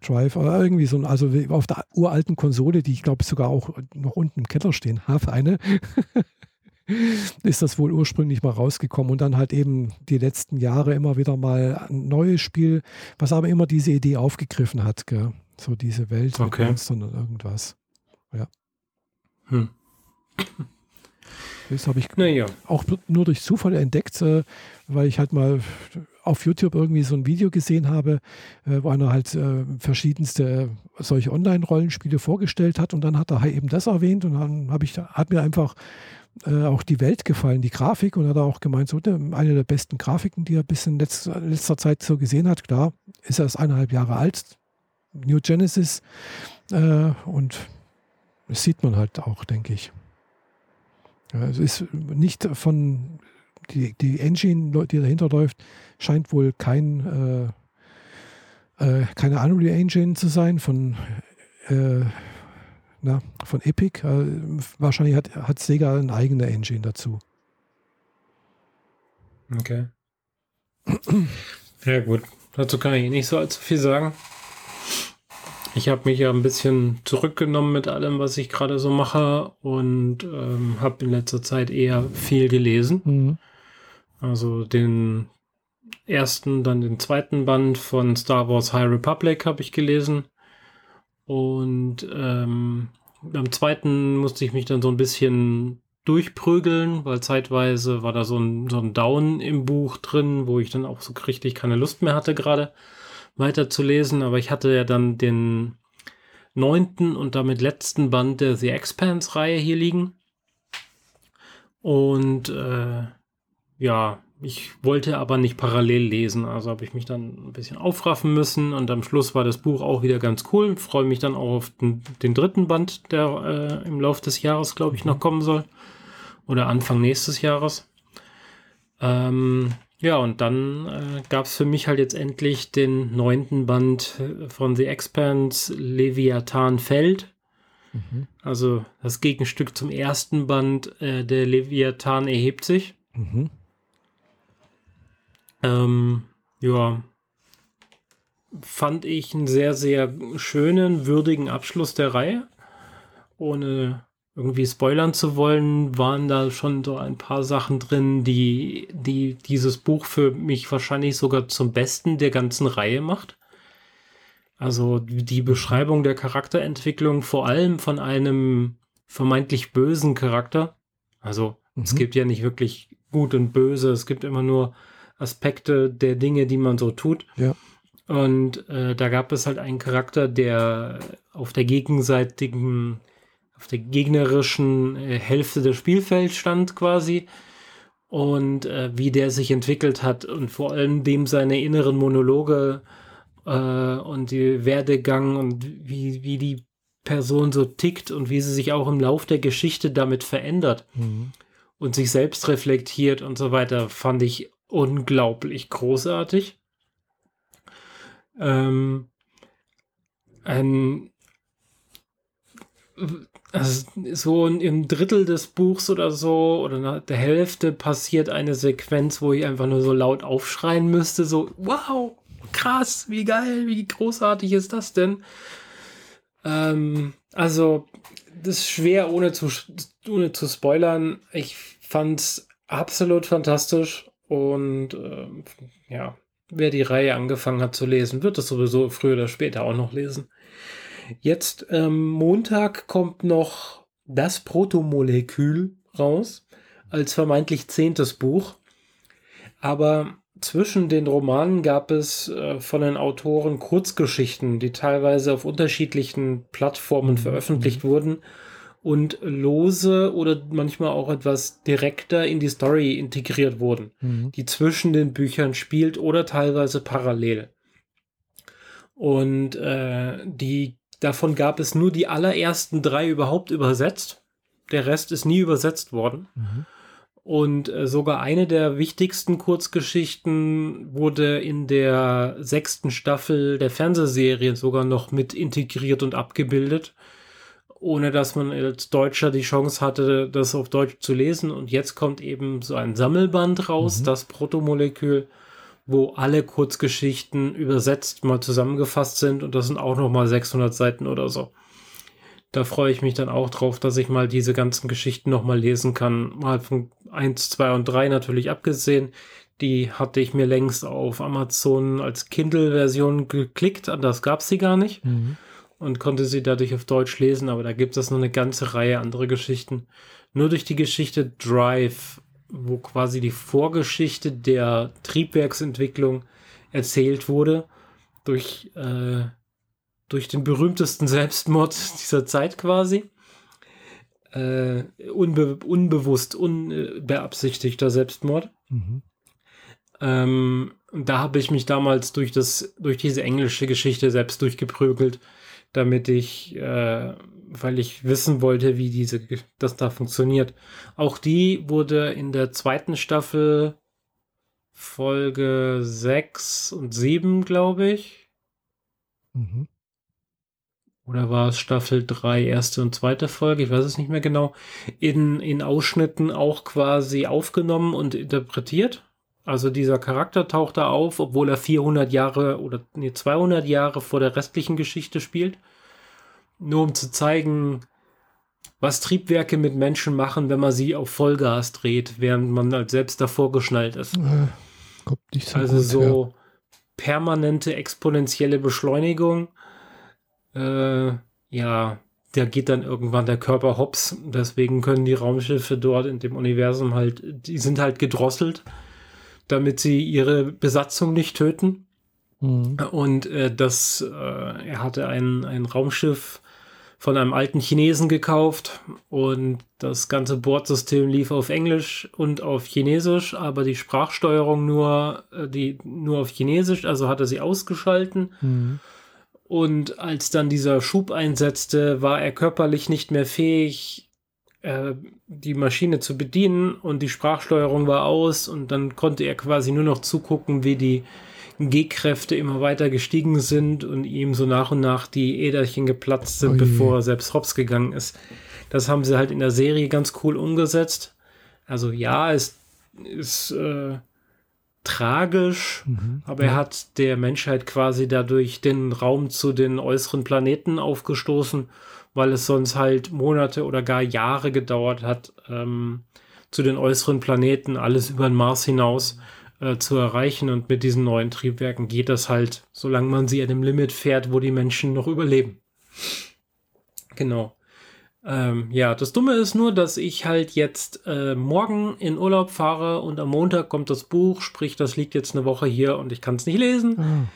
Drive oder irgendwie so, also auf der uralten Konsole, die ich glaube sogar auch noch unten im Keller stehen habe, eine. ist das wohl ursprünglich mal rausgekommen und dann halt eben die letzten Jahre immer wieder mal ein neues Spiel, was aber immer diese Idee aufgegriffen hat, gell? so diese Welt okay. mit Monstern und irgendwas. Ja. Hm. Das habe ich naja. auch nur durch Zufall entdeckt, äh, weil ich halt mal auf YouTube irgendwie so ein Video gesehen habe, äh, wo einer halt äh, verschiedenste solche Online-Rollenspiele vorgestellt hat und dann hat er eben das erwähnt und dann ich, hat mir einfach auch die Welt gefallen, die Grafik und hat auch gemeint, so eine der besten Grafiken, die er bis in letzter, Zeit so gesehen hat. Klar, ist er erst eineinhalb Jahre alt, New Genesis und das sieht man halt auch, denke ich. Es ist nicht von die, die Engine, die dahinter läuft, scheint wohl kein äh, äh, keine Unreal Engine zu sein von äh, na, von Epic. Äh, wahrscheinlich hat, hat Sega eine eigene Engine dazu. Okay. Ja gut, dazu kann ich nicht so allzu viel sagen. Ich habe mich ja ein bisschen zurückgenommen mit allem, was ich gerade so mache und ähm, habe in letzter Zeit eher viel gelesen. Mhm. Also den ersten, dann den zweiten Band von Star Wars High Republic habe ich gelesen. Und ähm, beim zweiten musste ich mich dann so ein bisschen durchprügeln, weil zeitweise war da so ein, so ein Down im Buch drin, wo ich dann auch so richtig keine Lust mehr hatte gerade weiterzulesen, aber ich hatte ja dann den neunten und damit letzten Band der The Expanse-Reihe hier liegen. Und äh, ja, ich wollte aber nicht parallel lesen, also habe ich mich dann ein bisschen aufraffen müssen und am Schluss war das Buch auch wieder ganz cool. Freue mich dann auch auf den, den dritten Band, der äh, im Laufe des Jahres, glaube ich, noch kommen soll. Oder Anfang nächstes Jahres. Ähm, ja, und dann äh, gab es für mich halt jetzt endlich den neunten Band von The Expanse, Leviathan fällt. Mhm. Also das Gegenstück zum ersten Band, äh, der Leviathan erhebt sich. Mhm. Ähm, ja, fand ich einen sehr, sehr schönen, würdigen Abschluss der Reihe. Ohne irgendwie spoilern zu wollen, waren da schon so ein paar Sachen drin, die, die dieses Buch für mich wahrscheinlich sogar zum Besten der ganzen Reihe macht. Also die Beschreibung der Charakterentwicklung, vor allem von einem vermeintlich bösen Charakter. Also mhm. es gibt ja nicht wirklich gut und böse, es gibt immer nur Aspekte der Dinge, die man so tut. Ja. Und äh, da gab es halt einen Charakter, der auf der gegenseitigen, auf der gegnerischen äh, Hälfte des Spielfelds stand quasi. Und äh, wie der sich entwickelt hat und vor allem dem seine inneren Monologe äh, und die Werdegang und wie, wie die Person so tickt und wie sie sich auch im Lauf der Geschichte damit verändert mhm. und sich selbst reflektiert und so weiter, fand ich unglaublich großartig. Ähm, ein, also so im Drittel des Buchs oder so oder nach der Hälfte passiert eine Sequenz, wo ich einfach nur so laut aufschreien müsste, so wow, krass, wie geil, wie großartig ist das denn? Ähm, also das ist schwer ohne zu, ohne zu spoilern. Ich fand es absolut fantastisch und äh, ja, wer die Reihe angefangen hat zu lesen, wird es sowieso früher oder später auch noch lesen. Jetzt ähm, Montag kommt noch das Protomolekül raus als vermeintlich zehntes Buch. Aber zwischen den Romanen gab es äh, von den Autoren Kurzgeschichten, die teilweise auf unterschiedlichen Plattformen mhm. veröffentlicht wurden und lose oder manchmal auch etwas direkter in die Story integriert wurden, mhm. die zwischen den Büchern spielt oder teilweise parallel. Und äh, die davon gab es nur die allerersten drei überhaupt übersetzt. Der Rest ist nie übersetzt worden. Mhm. Und äh, sogar eine der wichtigsten Kurzgeschichten wurde in der sechsten Staffel der Fernsehserie sogar noch mit integriert und abgebildet ohne dass man als Deutscher die Chance hatte, das auf Deutsch zu lesen. Und jetzt kommt eben so ein Sammelband raus, mhm. das Protomolekül, wo alle Kurzgeschichten übersetzt mal zusammengefasst sind. Und das sind auch noch mal 600 Seiten oder so. Da freue ich mich dann auch drauf, dass ich mal diese ganzen Geschichten noch mal lesen kann. Mal von 1, 2 und 3 natürlich abgesehen. Die hatte ich mir längst auf Amazon als Kindle-Version geklickt. Anders gab es sie gar nicht. Mhm und konnte sie dadurch auf Deutsch lesen, aber da gibt es noch eine ganze Reihe andere Geschichten. Nur durch die Geschichte Drive, wo quasi die Vorgeschichte der Triebwerksentwicklung erzählt wurde, durch, äh, durch den berühmtesten Selbstmord dieser Zeit quasi. Äh, unbe unbewusst, unbeabsichtigter Selbstmord. Mhm. Ähm, da habe ich mich damals durch, das, durch diese englische Geschichte selbst durchgeprügelt damit ich, äh, weil ich wissen wollte, wie diese, das da funktioniert. Auch die wurde in der zweiten Staffel Folge 6 und 7, glaube ich. Mhm. Oder war es Staffel 3, erste und zweite Folge? Ich weiß es nicht mehr genau. In, in Ausschnitten auch quasi aufgenommen und interpretiert. Also dieser Charakter taucht da auf, obwohl er 400 Jahre oder nee, 200 Jahre vor der restlichen Geschichte spielt. Nur um zu zeigen, was Triebwerke mit Menschen machen, wenn man sie auf Vollgas dreht, während man halt selbst davor geschnallt ist. Äh, so also so ja. permanente exponentielle Beschleunigung. Äh, ja, da geht dann irgendwann der Körper hops. Deswegen können die Raumschiffe dort in dem Universum halt, die sind halt gedrosselt damit sie ihre Besatzung nicht töten. Mhm. Und äh, das, äh, er hatte ein, ein Raumschiff von einem alten Chinesen gekauft und das ganze Bordsystem lief auf Englisch und auf Chinesisch, aber die Sprachsteuerung nur, äh, die, nur auf Chinesisch, also hat er sie ausgeschalten. Mhm. Und als dann dieser Schub einsetzte, war er körperlich nicht mehr fähig, äh, die Maschine zu bedienen und die Sprachsteuerung war aus und dann konnte er quasi nur noch zugucken, wie die G-Kräfte immer weiter gestiegen sind und ihm so nach und nach die Äderchen geplatzt sind, oh bevor er selbst hops gegangen ist. Das haben sie halt in der Serie ganz cool umgesetzt. Also ja, es ist äh, tragisch, mhm, aber er hat der Menschheit quasi dadurch den Raum zu den äußeren Planeten aufgestoßen, weil es sonst halt Monate oder gar Jahre gedauert hat, ähm, zu den äußeren Planeten, alles über den Mars hinaus äh, zu erreichen. Und mit diesen neuen Triebwerken geht das halt, solange man sie an dem Limit fährt, wo die Menschen noch überleben. Genau. Ähm, ja, das Dumme ist nur, dass ich halt jetzt äh, morgen in Urlaub fahre und am Montag kommt das Buch, sprich, das liegt jetzt eine Woche hier und ich kann es nicht lesen. Mhm.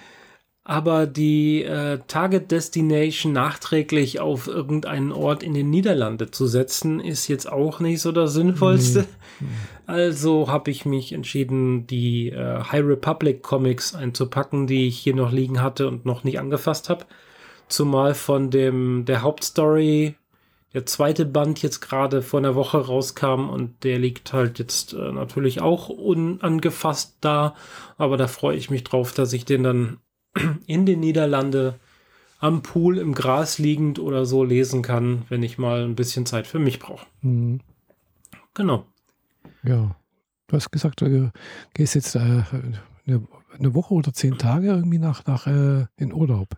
Aber die äh, Target Destination nachträglich auf irgendeinen Ort in den Niederlande zu setzen, ist jetzt auch nicht so das Sinnvollste. Mhm. Also habe ich mich entschieden, die äh, High Republic Comics einzupacken, die ich hier noch liegen hatte und noch nicht angefasst habe. Zumal von dem der Hauptstory der zweite Band jetzt gerade vor einer Woche rauskam und der liegt halt jetzt äh, natürlich auch unangefasst da. Aber da freue ich mich drauf, dass ich den dann in den Niederlande am Pool im Gras liegend oder so lesen kann, wenn ich mal ein bisschen Zeit für mich brauche. Mhm. Genau. Ja, du hast gesagt, du gehst jetzt äh, eine, Woche oder zehn Tage irgendwie nach, nach äh, in Urlaub.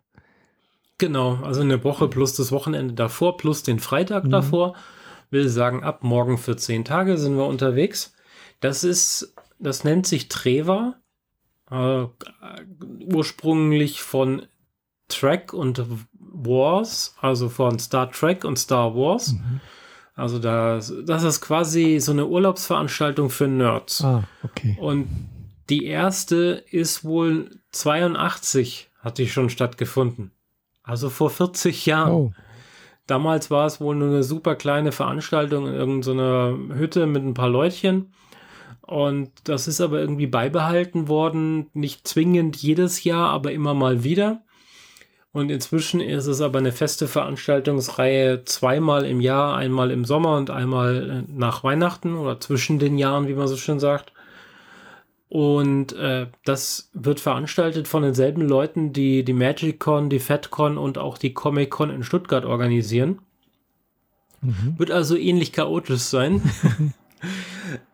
Genau, also eine Woche plus das Wochenende davor, plus den Freitag mhm. davor. Will sagen, ab morgen für zehn Tage sind wir unterwegs. Das ist, das nennt sich Treva. Äh, ursprünglich von Trek und Wars, also von Star Trek und Star Wars. Mhm. Also das, das ist quasi so eine Urlaubsveranstaltung für Nerds. Ah, okay. Und die erste ist wohl 82, hat die schon stattgefunden. Also vor 40 Jahren. Oh. Damals war es wohl nur eine super kleine Veranstaltung in irgendeiner Hütte mit ein paar Leutchen. Und das ist aber irgendwie beibehalten worden. Nicht zwingend jedes Jahr, aber immer mal wieder. Und inzwischen ist es aber eine feste Veranstaltungsreihe zweimal im Jahr, einmal im Sommer und einmal äh, nach Weihnachten oder zwischen den Jahren, wie man so schön sagt. Und äh, das wird veranstaltet von denselben Leuten, die die MagicCon, die FatCon und auch die ComicCon in Stuttgart organisieren. Mhm. Wird also ähnlich chaotisch sein.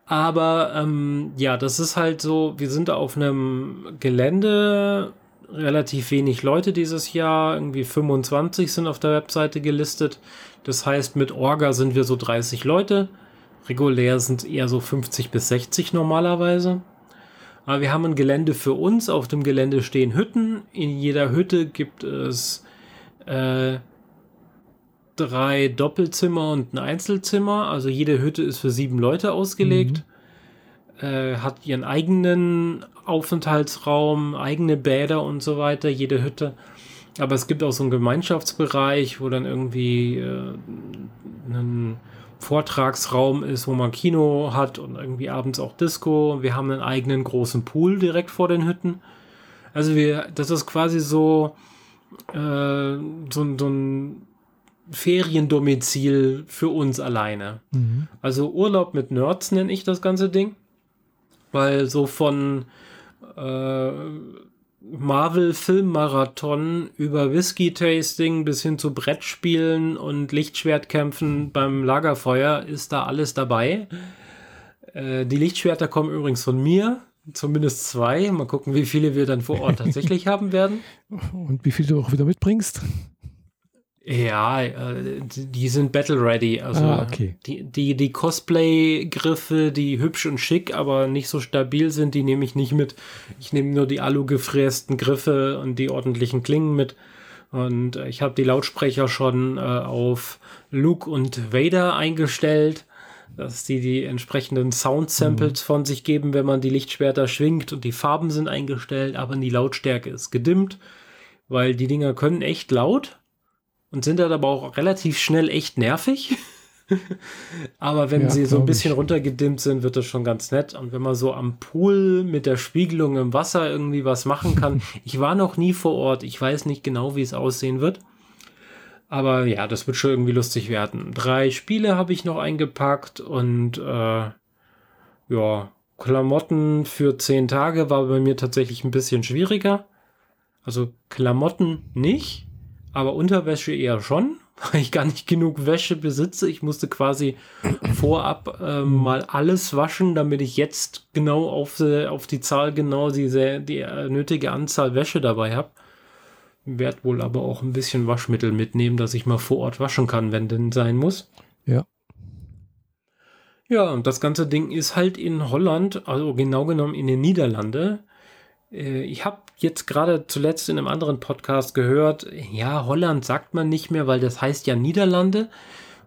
Aber ähm, ja, das ist halt so, wir sind auf einem Gelände, relativ wenig Leute dieses Jahr, irgendwie 25 sind auf der Webseite gelistet. Das heißt, mit Orga sind wir so 30 Leute. Regulär sind eher so 50 bis 60 normalerweise. Aber wir haben ein Gelände für uns. Auf dem Gelände stehen Hütten. In jeder Hütte gibt es äh, drei Doppelzimmer und ein Einzelzimmer. Also jede Hütte ist für sieben Leute ausgelegt. Mhm. Äh, hat ihren eigenen Aufenthaltsraum, eigene Bäder und so weiter. Jede Hütte. Aber es gibt auch so einen Gemeinschaftsbereich, wo dann irgendwie äh, ein Vortragsraum ist, wo man Kino hat und irgendwie abends auch Disco. Wir haben einen eigenen großen Pool direkt vor den Hütten. Also wir, das ist quasi so, äh, so, so ein Feriendomizil für uns alleine. Mhm. Also Urlaub mit Nerds nenne ich das ganze Ding. Weil so von äh, Marvel-Filmmarathon über Whisky-Tasting bis hin zu Brettspielen und Lichtschwertkämpfen beim Lagerfeuer ist da alles dabei. Äh, die Lichtschwerter kommen übrigens von mir, zumindest zwei. Mal gucken, wie viele wir dann vor Ort tatsächlich haben werden. Und wie viele du auch wieder mitbringst? Ja, äh, die sind battle ready. Also ah, okay. die, die, die Cosplay-Griffe, die hübsch und schick, aber nicht so stabil sind, die nehme ich nicht mit. Ich nehme nur die alu-gefrästen Griffe und die ordentlichen Klingen mit. Und äh, ich habe die Lautsprecher schon äh, auf Luke und Vader eingestellt, dass die die entsprechenden Sound-Samples mhm. von sich geben, wenn man die Lichtschwerter schwingt. Und die Farben sind eingestellt, aber die Lautstärke ist gedimmt, weil die Dinger können echt laut und sind dann aber auch relativ schnell echt nervig. aber wenn ja, sie so ein bisschen ich. runtergedimmt sind, wird das schon ganz nett. Und wenn man so am Pool mit der Spiegelung im Wasser irgendwie was machen kann. ich war noch nie vor Ort. Ich weiß nicht genau, wie es aussehen wird. Aber ja, das wird schon irgendwie lustig werden. Drei Spiele habe ich noch eingepackt und äh, ja, Klamotten für zehn Tage war bei mir tatsächlich ein bisschen schwieriger. Also Klamotten nicht, aber Unterwäsche eher schon, weil ich gar nicht genug Wäsche besitze. Ich musste quasi vorab äh, mal alles waschen, damit ich jetzt genau auf, die, auf die Zahl genau diese, die äh, nötige Anzahl Wäsche dabei habe. Werd wohl aber auch ein bisschen Waschmittel mitnehmen, dass ich mal vor Ort waschen kann, wenn denn sein muss. Ja. Ja, und das ganze Ding ist halt in Holland, also genau genommen in den Niederlande. Äh, ich habe jetzt gerade zuletzt in einem anderen Podcast gehört, ja, Holland sagt man nicht mehr, weil das heißt ja Niederlande.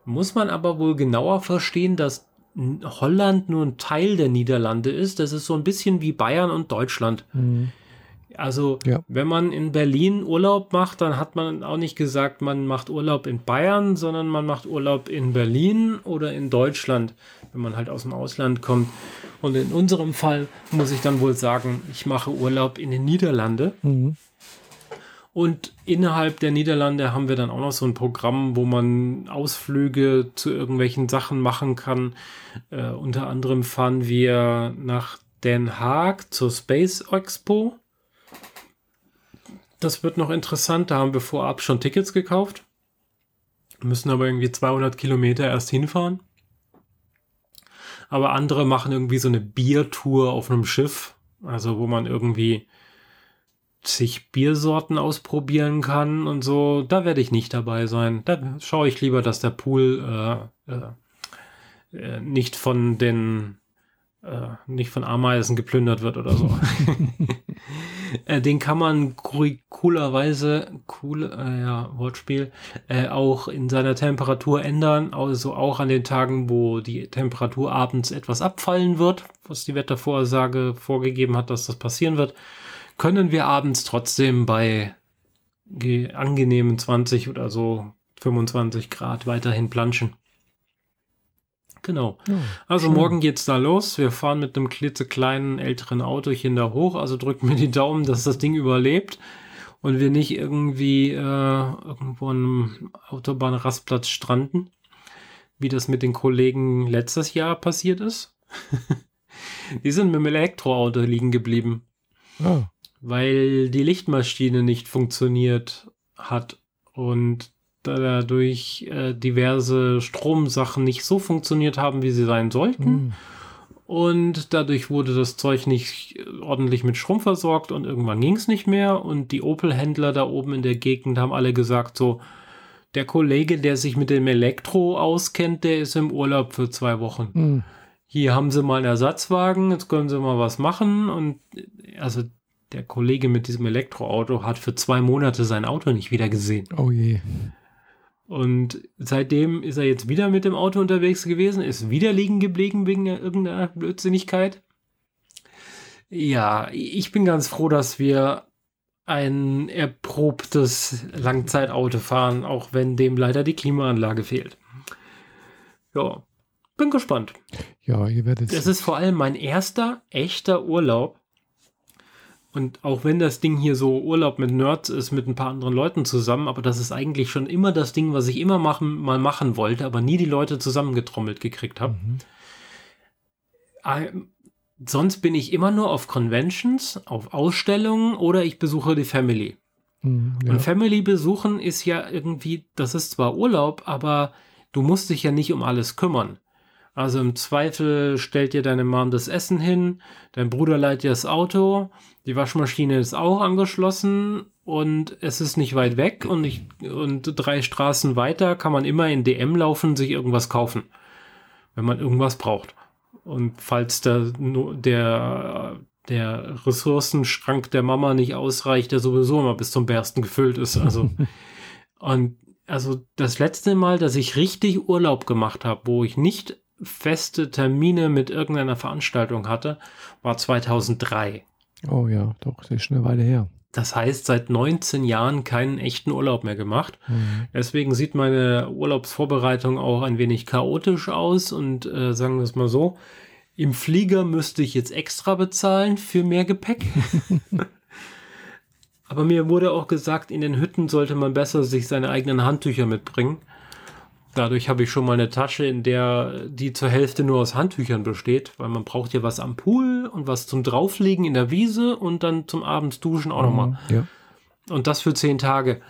Muss man aber wohl genauer verstehen, dass Holland nur ein Teil der Niederlande ist. Das ist so ein bisschen wie Bayern und Deutschland. Mhm. Also, ja. wenn man in Berlin Urlaub macht, dann hat man auch nicht gesagt, man macht Urlaub in Bayern, sondern man macht Urlaub in Berlin oder in Deutschland, wenn man halt aus dem Ausland kommt. Und in unserem Fall muss ich dann wohl sagen, ich mache Urlaub in den Niederlande. Mhm. Und innerhalb der Niederlande haben wir dann auch noch so ein Programm, wo man Ausflüge zu irgendwelchen Sachen machen kann. Äh, unter anderem fahren wir nach Den Haag zur Space Expo. Das wird noch interessant. Da haben wir vorab schon Tickets gekauft. Müssen aber irgendwie 200 Kilometer erst hinfahren. Aber andere machen irgendwie so eine Biertour auf einem Schiff. Also wo man irgendwie sich Biersorten ausprobieren kann und so. Da werde ich nicht dabei sein. Da schaue ich lieber, dass der Pool äh, äh, äh nicht von den äh, nicht von Ameisen geplündert wird oder so. äh, den kann man coolerweise, cool, äh, ja, Wortspiel, äh, auch in seiner Temperatur ändern. Also auch an den Tagen, wo die Temperatur abends etwas abfallen wird, was die Wettervorsage vorgegeben hat, dass das passieren wird, können wir abends trotzdem bei angenehmen 20 oder so 25 Grad weiterhin planschen. Genau. Ja, also schön. morgen geht's da los. Wir fahren mit einem klitzekleinen älteren Autochen da hoch. Also drücken mir die Daumen, dass das Ding überlebt und wir nicht irgendwie äh, irgendwo an einem Autobahnrastplatz stranden, wie das mit den Kollegen letztes Jahr passiert ist. die sind mit dem Elektroauto liegen geblieben, oh. weil die Lichtmaschine nicht funktioniert hat und dadurch äh, diverse Stromsachen nicht so funktioniert haben, wie sie sein sollten. Mhm. Und dadurch wurde das Zeug nicht ordentlich mit Strom versorgt und irgendwann ging es nicht mehr. Und die Opel-Händler da oben in der Gegend haben alle gesagt, so, der Kollege, der sich mit dem Elektro auskennt, der ist im Urlaub für zwei Wochen. Mhm. Hier haben sie mal einen Ersatzwagen, jetzt können sie mal was machen. Und also der Kollege mit diesem Elektroauto hat für zwei Monate sein Auto nicht wieder gesehen. Oh je. Und seitdem ist er jetzt wieder mit dem Auto unterwegs gewesen, ist wieder liegen geblieben wegen irgendeiner Blödsinnigkeit. Ja, ich bin ganz froh, dass wir ein erprobtes Langzeitauto fahren, auch wenn dem leider die Klimaanlage fehlt. Ja, bin gespannt. Ja, ihr werdet. Es ist vor allem mein erster echter Urlaub und auch wenn das Ding hier so Urlaub mit Nerds ist, mit ein paar anderen Leuten zusammen, aber das ist eigentlich schon immer das Ding, was ich immer machen, mal machen wollte, aber nie die Leute zusammengetrommelt gekriegt habe. Mhm. Sonst bin ich immer nur auf Conventions, auf Ausstellungen oder ich besuche die Family. Mhm, ja. Und Family besuchen ist ja irgendwie, das ist zwar Urlaub, aber du musst dich ja nicht um alles kümmern. Also im Zweifel stellt dir deine Mom das Essen hin, dein Bruder leiht dir das Auto, die Waschmaschine ist auch angeschlossen und es ist nicht weit weg und, ich, und drei Straßen weiter kann man immer in DM laufen, sich irgendwas kaufen, wenn man irgendwas braucht. Und falls der, der, der Ressourcenschrank der Mama nicht ausreicht, der sowieso immer bis zum Bersten gefüllt ist. Also, und also das letzte Mal, dass ich richtig Urlaub gemacht habe, wo ich nicht feste Termine mit irgendeiner Veranstaltung hatte, war 2003. Oh ja, doch, das ist schon eine Weile her. Das heißt, seit 19 Jahren keinen echten Urlaub mehr gemacht. Mhm. Deswegen sieht meine Urlaubsvorbereitung auch ein wenig chaotisch aus und äh, sagen wir es mal so, im Flieger müsste ich jetzt extra bezahlen für mehr Gepäck. Aber mir wurde auch gesagt, in den Hütten sollte man besser sich seine eigenen Handtücher mitbringen. Dadurch habe ich schon mal eine Tasche, in der die zur Hälfte nur aus Handtüchern besteht, weil man braucht ja was am Pool und was zum Drauflegen in der Wiese und dann zum Abends duschen auch nochmal. Mhm, ja. Und das für zehn Tage.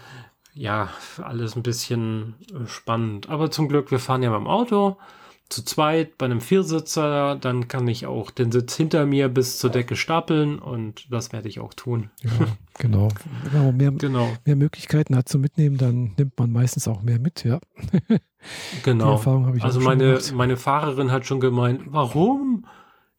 Ja, alles ein bisschen spannend. Aber zum Glück, wir fahren ja beim Auto zu zweit bei einem Viersitzer, dann kann ich auch den Sitz hinter mir bis zur Decke stapeln und das werde ich auch tun. Ja, genau. Wenn man mehr, genau. mehr Möglichkeiten hat zu mitnehmen, dann nimmt man meistens auch mehr mit, ja. genau. Die Erfahrung habe ich also meine, meine Fahrerin hat schon gemeint, warum?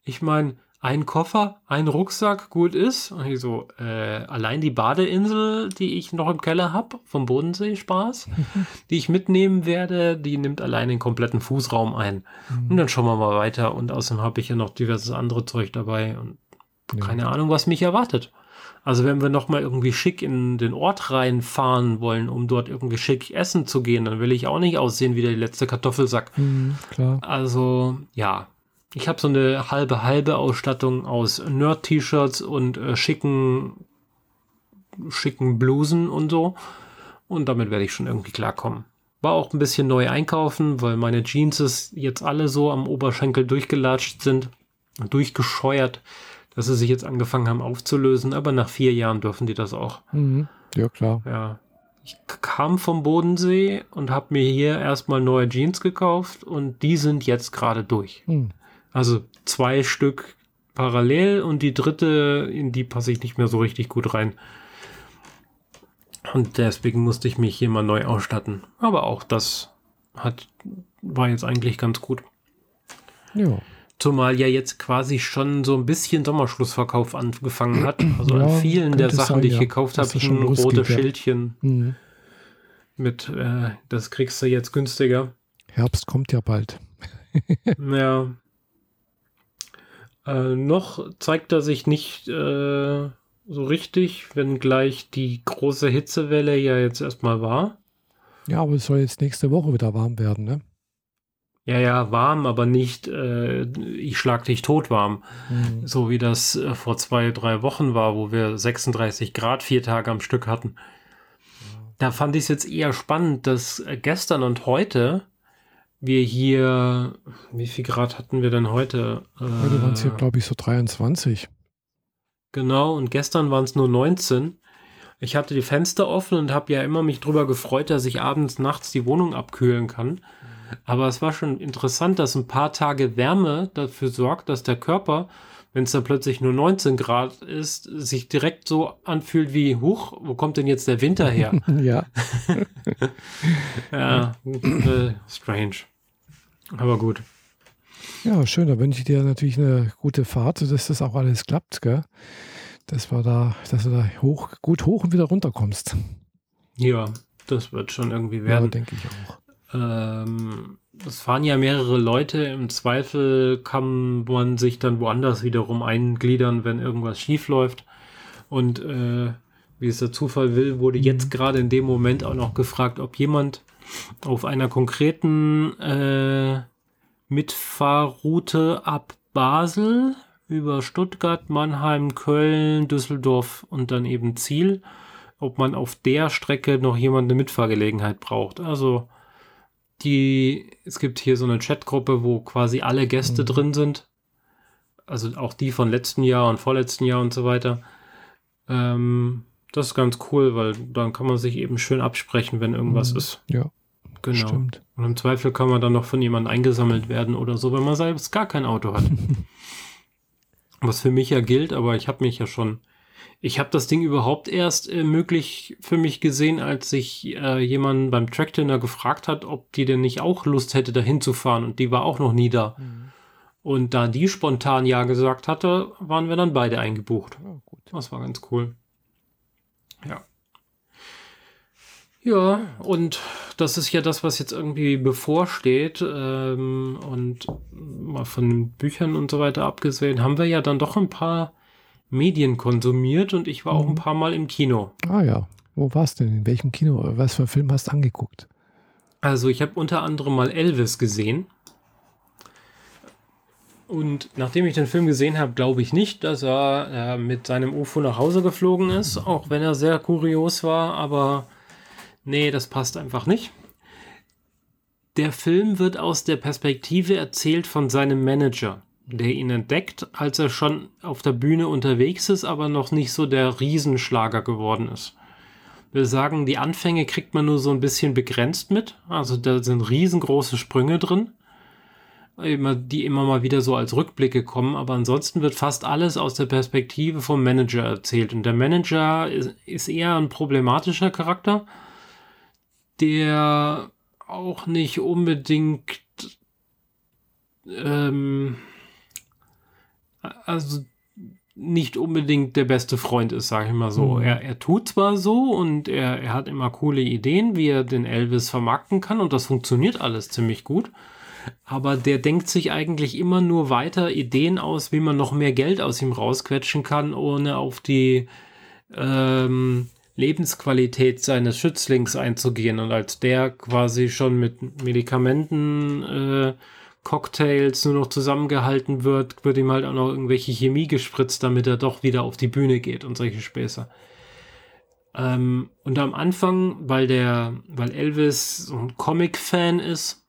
Ich meine, ein Koffer, ein Rucksack, gut ist. Und ich so, äh, allein die Badeinsel, die ich noch im Keller habe, vom Bodensee Spaß, die ich mitnehmen werde, die nimmt allein den kompletten Fußraum ein. Mhm. Und dann schauen wir mal weiter. Und außerdem habe ich ja noch diverses andere Zeug dabei und ja. keine Ahnung, was mich erwartet. Also wenn wir noch mal irgendwie schick in den Ort reinfahren wollen, um dort irgendwie schick essen zu gehen, dann will ich auch nicht aussehen wie der letzte Kartoffelsack. Mhm, also ja, ich habe so eine halbe halbe Ausstattung aus Nerd-T-Shirts und äh, schicken schicken Blusen und so. Und damit werde ich schon irgendwie klarkommen. War auch ein bisschen neu einkaufen, weil meine Jeans jetzt alle so am Oberschenkel durchgelatscht sind, durchgescheuert, dass sie sich jetzt angefangen haben aufzulösen. Aber nach vier Jahren dürfen die das auch. Mhm. Ja, klar. Ja. Ich kam vom Bodensee und habe mir hier erstmal neue Jeans gekauft und die sind jetzt gerade durch. Mhm. Also zwei Stück parallel und die dritte, in die passe ich nicht mehr so richtig gut rein. Und deswegen musste ich mich hier mal neu ausstatten. Aber auch das hat, war jetzt eigentlich ganz gut. Ja. Zumal ja jetzt quasi schon so ein bisschen Sommerschlussverkauf angefangen hat. Also ja, an vielen der Sachen, sein, die ich ja. gekauft habe, ein rotes Schildchen mhm. mit, äh, das kriegst du jetzt günstiger. Herbst kommt ja bald. ja, äh, noch zeigt er sich nicht äh, so richtig, wenngleich die große Hitzewelle ja jetzt erstmal war. Ja, aber es soll jetzt nächste Woche wieder warm werden, ne? Ja, ja, warm, aber nicht, äh, ich schlag dich tot warm. Mhm. So wie das äh, vor zwei, drei Wochen war, wo wir 36 Grad vier Tage am Stück hatten. Da fand ich es jetzt eher spannend, dass gestern und heute wir hier, wie viel Grad hatten wir denn heute? Heute waren es hier, glaube ich, so 23. Genau, und gestern waren es nur 19. Ich hatte die Fenster offen und habe ja immer mich drüber gefreut, dass ich abends, nachts die Wohnung abkühlen kann. Aber es war schon interessant, dass ein paar Tage Wärme dafür sorgt, dass der Körper wenn es dann plötzlich nur 19 Grad ist, sich direkt so anfühlt wie, huch, wo kommt denn jetzt der Winter her? ja. ja, äh, strange. Aber gut. Ja, schön. Da wünsche ich dir natürlich eine gute Fahrt, dass das auch alles klappt, gell? Dass, wir da, dass du da hoch, gut hoch und wieder runter kommst. Ja, das wird schon irgendwie werden. Ja, denke ich auch. Ähm, es fahren ja mehrere Leute. Im Zweifel kann man sich dann woanders wiederum eingliedern, wenn irgendwas schief läuft. Und äh, wie es der Zufall will, wurde mhm. jetzt gerade in dem Moment auch noch gefragt, ob jemand auf einer konkreten äh, Mitfahrroute ab Basel über Stuttgart, Mannheim, Köln, Düsseldorf und dann eben Ziel, ob man auf der Strecke noch jemand eine Mitfahrgelegenheit braucht. Also die, es gibt hier so eine Chatgruppe, wo quasi alle Gäste mhm. drin sind. Also auch die von letzten Jahr und vorletzten Jahr und so weiter. Ähm, das ist ganz cool, weil dann kann man sich eben schön absprechen, wenn irgendwas mhm. ist. Ja. Genau. Stimmt. Und im Zweifel kann man dann noch von jemandem eingesammelt werden oder so, wenn man selbst gar kein Auto hat. Was für mich ja gilt, aber ich habe mich ja schon ich habe das Ding überhaupt erst äh, möglich für mich gesehen, als sich äh, jemand beim Tracktender gefragt hat, ob die denn nicht auch Lust hätte, dahin zu fahren. Und die war auch noch nie da. Mhm. Und da die spontan Ja gesagt hatte, waren wir dann beide eingebucht. Ja, das war ganz cool. Ja. Ja, und das ist ja das, was jetzt irgendwie bevorsteht. Ähm, und mal von Büchern und so weiter abgesehen, haben wir ja dann doch ein paar Medien konsumiert und ich war mhm. auch ein mhm. paar Mal im Kino. Ah ja. Wo warst du denn? In welchem Kino? Was für einen Film hast du angeguckt? Also ich habe unter anderem mal Elvis gesehen. Und nachdem ich den Film gesehen habe, glaube ich nicht, dass er äh, mit seinem UFO nach Hause geflogen ist, auch wenn er sehr kurios war, aber nee, das passt einfach nicht. Der Film wird aus der Perspektive erzählt von seinem Manager, der ihn entdeckt, als er schon auf der Bühne unterwegs ist, aber noch nicht so der Riesenschlager geworden ist. Wir sagen, die Anfänge kriegt man nur so ein bisschen begrenzt mit. Also da sind riesengroße Sprünge drin die immer mal wieder so als Rückblicke kommen, aber ansonsten wird fast alles aus der Perspektive vom Manager erzählt. Und der Manager ist eher ein problematischer Charakter, der auch nicht unbedingt ähm, also nicht unbedingt der beste Freund ist, sage ich mal so. Mhm. Er, er tut zwar so und er, er hat immer coole Ideen, wie er den Elvis vermarkten kann und das funktioniert alles ziemlich gut aber der denkt sich eigentlich immer nur weiter Ideen aus, wie man noch mehr Geld aus ihm rausquetschen kann, ohne auf die ähm, Lebensqualität seines Schützlings einzugehen. Und als der quasi schon mit Medikamenten, äh, Cocktails nur noch zusammengehalten wird, wird ihm halt auch noch irgendwelche Chemie gespritzt, damit er doch wieder auf die Bühne geht und solche Späße. Ähm, und am Anfang, weil der, weil Elvis so ein Comic-Fan ist,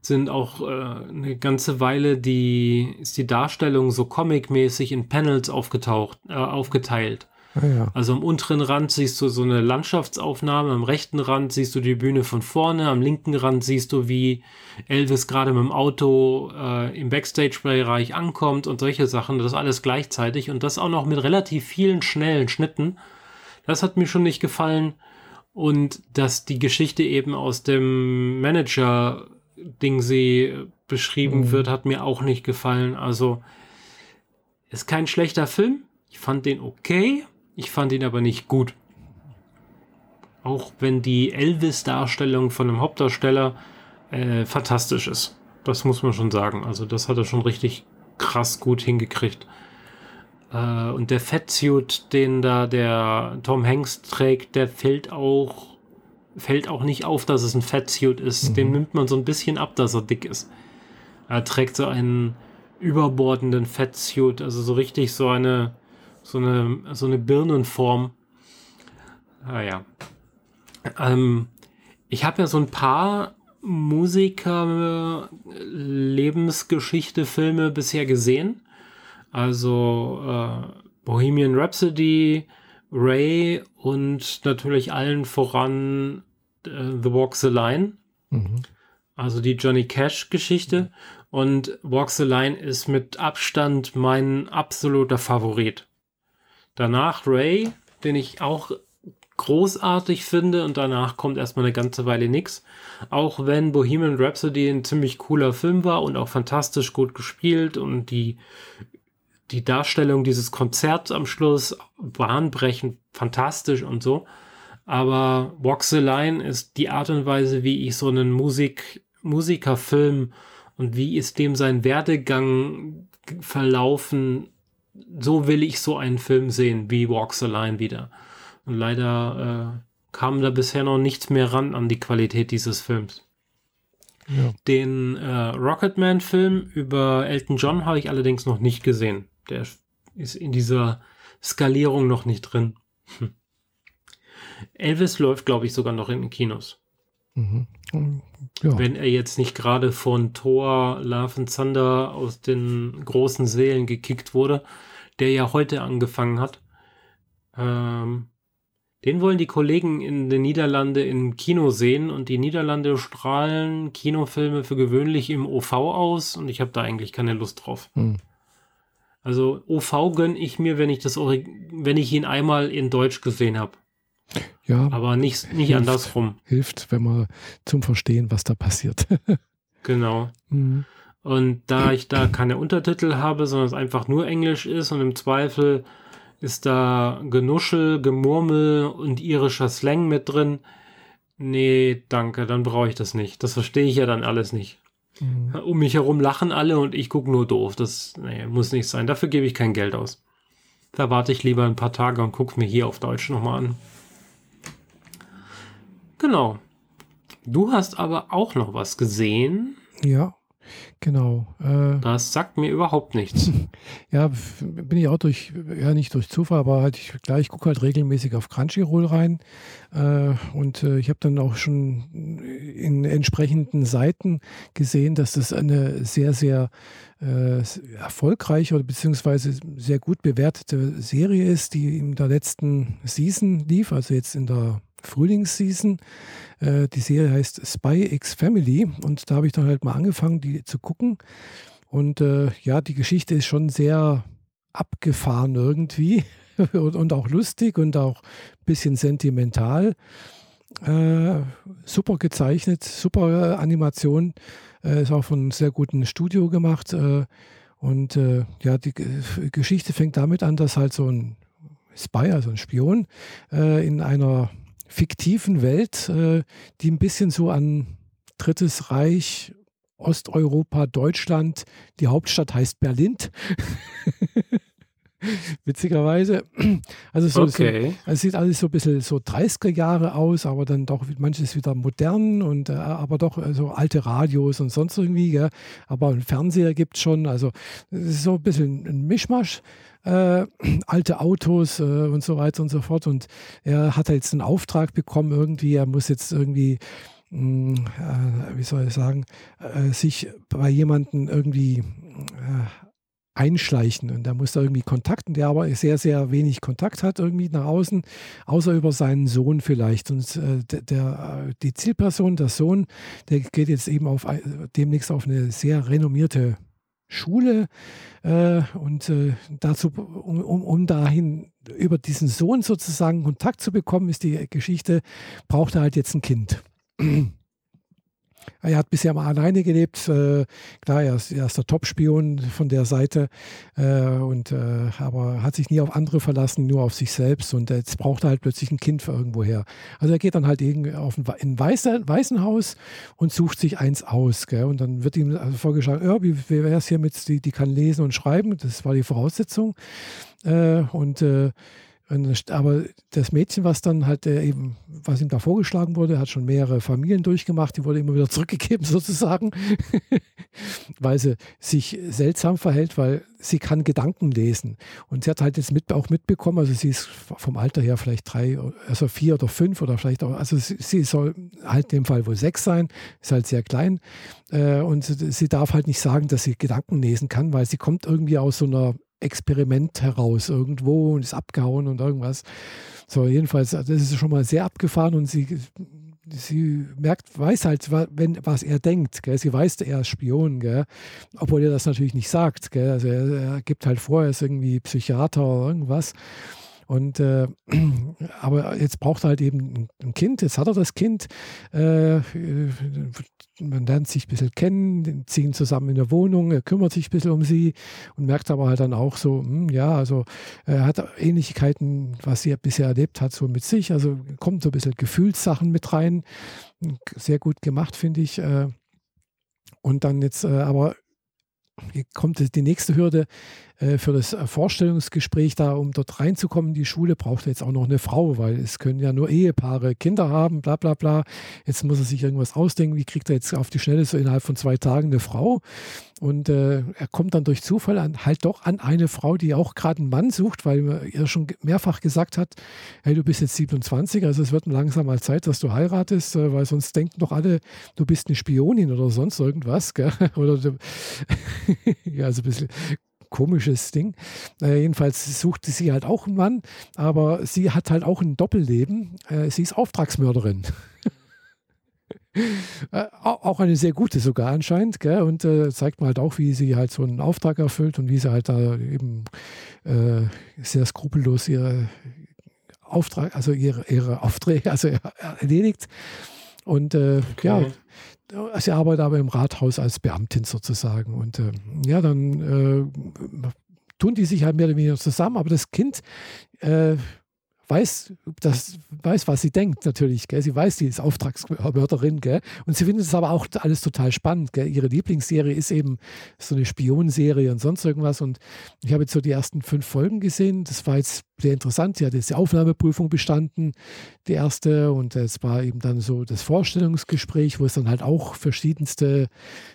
sind auch äh, eine ganze Weile die, ist die Darstellung so comic-mäßig in Panels aufgetaucht, äh, aufgeteilt. Ah, ja. Also am unteren Rand siehst du so eine Landschaftsaufnahme, am rechten Rand siehst du die Bühne von vorne, am linken Rand siehst du, wie Elvis gerade mit dem Auto äh, im Backstage-Bereich ankommt und solche Sachen. Das alles gleichzeitig und das auch noch mit relativ vielen schnellen Schnitten. Das hat mir schon nicht gefallen. Und dass die Geschichte eben aus dem Manager Ding sie beschrieben mhm. wird, hat mir auch nicht gefallen. Also ist kein schlechter Film. Ich fand den okay. Ich fand ihn aber nicht gut. Auch wenn die Elvis-Darstellung von einem Hauptdarsteller äh, fantastisch ist. Das muss man schon sagen. Also das hat er schon richtig krass gut hingekriegt. Äh, und der Fettsuit, den da der Tom Hanks trägt, der fällt auch fällt auch nicht auf, dass es ein Fettsuit ist. Mhm. Den nimmt man so ein bisschen ab, dass er dick ist. Er trägt so einen überbordenden Fettsuit, also so richtig so eine, so eine, so eine Birnenform. Ah ja. Ähm, ich habe ja so ein paar Musiker Lebensgeschichte Filme bisher gesehen. Also äh, Bohemian Rhapsody, Ray und natürlich allen voran äh, The Walk the Line. Mhm. Also die Johnny Cash Geschichte. Und Walk the Line ist mit Abstand mein absoluter Favorit. Danach Ray, den ich auch großartig finde und danach kommt erstmal eine ganze Weile nichts. Auch wenn Bohemian Rhapsody ein ziemlich cooler Film war und auch fantastisch gut gespielt und die die Darstellung dieses Konzerts am Schluss bahnbrechend fantastisch und so. Aber Walk the Line ist die Art und Weise, wie ich so einen Musik, Musikerfilm und wie ist dem sein Werdegang verlaufen, so will ich so einen Film sehen wie Walk the Line wieder. Und leider äh, kam da bisher noch nichts mehr ran an die Qualität dieses Films. Ja. Den äh, Rocketman-Film über Elton John habe ich allerdings noch nicht gesehen. Der ist in dieser Skalierung noch nicht drin. Hm. Elvis läuft, glaube ich, sogar noch in den Kinos. Mhm. Ja. Wenn er jetzt nicht gerade von Thor Love and Thunder aus den großen Seelen gekickt wurde, der ja heute angefangen hat. Ähm, den wollen die Kollegen in den Niederlande im Kino sehen und die Niederlande strahlen Kinofilme für gewöhnlich im OV aus und ich habe da eigentlich keine Lust drauf. Mhm. Also OV gönne ich mir, wenn ich das wenn ich ihn einmal in Deutsch gesehen habe. Ja. Aber nicht, nicht hilft, andersrum. Hilft, wenn man zum Verstehen, was da passiert. genau. Mhm. Und da ich da keine Untertitel habe, sondern es einfach nur Englisch ist und im Zweifel ist da Genuschel, Gemurmel und irischer Slang mit drin. Nee, danke, dann brauche ich das nicht. Das verstehe ich ja dann alles nicht. Mhm. Um mich herum lachen alle und ich gucke nur doof. Das nee, muss nicht sein. Dafür gebe ich kein Geld aus. Da warte ich lieber ein paar Tage und gucke mir hier auf Deutsch nochmal an. Genau. Du hast aber auch noch was gesehen. Ja. Genau. Äh, das sagt mir überhaupt nichts. ja, bin ich auch durch, ja nicht durch Zufall, aber halt ich, klar, ich gucke halt regelmäßig auf Crunchyroll rein. Äh, und äh, ich habe dann auch schon in entsprechenden Seiten gesehen, dass das eine sehr, sehr äh, erfolgreiche oder beziehungsweise sehr gut bewertete Serie ist, die in der letzten Season lief, also jetzt in der Frühlingsseason. Äh, die Serie heißt Spy X Family und da habe ich dann halt mal angefangen, die zu gucken. Und äh, ja, die Geschichte ist schon sehr abgefahren irgendwie und, und, auch lustig und auch ein bisschen sentimental. Äh, super gezeichnet, super äh, Animation. Äh, ist auch von einem sehr guten Studio gemacht. Äh, und ja, die Geschichte fängt damit an, dass halt so ein Spy, also ein Spion, in einer fiktiven Welt, äh, die ein bisschen so an Drittes Reich, Osteuropa, Deutschland, die Hauptstadt heißt Berlin. Witzigerweise. Also so, okay. so, es sieht alles so ein bisschen so 30er Jahre aus, aber dann doch manches wieder modern und äh, aber doch äh, so alte Radios und sonst irgendwie. Gell? Aber einen Fernseher gibt es schon. Also es ist so ein bisschen ein Mischmasch äh, alte Autos äh, und so weiter und so fort. Und er hat jetzt einen Auftrag bekommen, irgendwie, er muss jetzt irgendwie hm, äh, wie soll ich sagen, äh, sich bei jemandem irgendwie einschleichen und er muss da irgendwie Kontakten, der aber sehr, sehr wenig Kontakt hat irgendwie nach außen, außer über seinen Sohn vielleicht. Und äh, der, der, die Zielperson, der Sohn, der geht jetzt eben auf demnächst auf eine sehr renommierte Schule äh, und äh, dazu, um, um, um, dahin über diesen Sohn sozusagen Kontakt zu bekommen, ist die Geschichte, braucht er halt jetzt ein Kind. Er hat bisher mal alleine gelebt. Äh, klar, er ist, er ist der Top-Spion von der Seite, äh, und, äh, aber hat sich nie auf andere verlassen, nur auf sich selbst. Und jetzt braucht er halt plötzlich ein Kind für irgendwoher. Also er geht dann halt auf ein, in ein Waisenhaus und sucht sich eins aus. Gell? Und dann wird ihm also vorgeschlagen, ja, wie, wie wäre es hier mit, die, die kann lesen und schreiben. Das war die Voraussetzung. Äh, aber das Mädchen, was dann halt äh, eben, was ihm da vorgeschlagen wurde, hat schon mehrere Familien durchgemacht, die wurde immer wieder zurückgegeben sozusagen, weil sie sich seltsam verhält, weil sie kann Gedanken lesen. Und sie hat halt jetzt mit, auch mitbekommen, also sie ist vom Alter her vielleicht drei, also vier oder fünf oder vielleicht auch, also sie, sie soll halt in dem Fall wohl sechs sein, ist halt sehr klein. Äh, und sie darf halt nicht sagen, dass sie Gedanken lesen kann, weil sie kommt irgendwie aus so einer Experiment heraus irgendwo und ist abgehauen und irgendwas. So, jedenfalls, das ist schon mal sehr abgefahren und sie, sie merkt, weiß halt, wenn, was er denkt. Gell? Sie weiß, er ist Spion, gell? obwohl er das natürlich nicht sagt. Gell? Also er, er gibt halt vor, er ist irgendwie Psychiater oder irgendwas. Und äh, aber jetzt braucht er halt eben ein Kind, jetzt hat er das Kind, äh, man lernt sich ein bisschen kennen, ziehen zusammen in der Wohnung, er kümmert sich ein bisschen um sie und merkt aber halt dann auch so, hm, ja, also er hat Ähnlichkeiten, was er bisher erlebt hat, so mit sich, also kommt so ein bisschen Gefühlssachen mit rein, sehr gut gemacht, finde ich. Äh, und dann jetzt äh, aber kommt die nächste Hürde äh, für das Vorstellungsgespräch da, um dort reinzukommen. Die Schule braucht jetzt auch noch eine Frau, weil es können ja nur Ehepaare Kinder haben, bla bla bla. Jetzt muss er sich irgendwas ausdenken. Wie kriegt er jetzt auf die Schnelle so innerhalb von zwei Tagen eine Frau? Und äh, er kommt dann durch Zufall an, halt doch an eine Frau, die auch gerade einen Mann sucht, weil er schon mehrfach gesagt hat, hey, du bist jetzt 27, also es wird langsam mal Zeit, dass du heiratest, äh, weil sonst denken doch alle, du bist eine Spionin oder sonst irgendwas. Gell? Oder ja, also ein bisschen komisches Ding. Äh, jedenfalls suchte sie halt auch einen Mann, aber sie hat halt auch ein Doppelleben. Äh, sie ist Auftragsmörderin. äh, auch eine sehr gute sogar anscheinend, gell? und äh, zeigt mal halt auch, wie sie halt so einen Auftrag erfüllt und wie sie halt da eben äh, sehr skrupellos ihre Auftrag, also ihre, ihre Aufträge also erledigt. Und äh, okay. ja, Sie arbeitet aber im Rathaus als Beamtin sozusagen. Und äh, ja, dann äh, tun die sich halt mehr oder weniger zusammen, aber das Kind äh, weiß, das, weiß, was sie denkt natürlich. Gell? Sie weiß, sie ist Auftragsmörderin. Gell? Und sie findet es aber auch alles total spannend. Gell? Ihre Lieblingsserie ist eben so eine Spionenserie und sonst irgendwas. Und ich habe jetzt so die ersten fünf Folgen gesehen. Das war jetzt sehr interessant. Sie hat jetzt die Aufnahmeprüfung bestanden, die erste, und es war eben dann so das Vorstellungsgespräch, wo es dann halt auch verschiedenste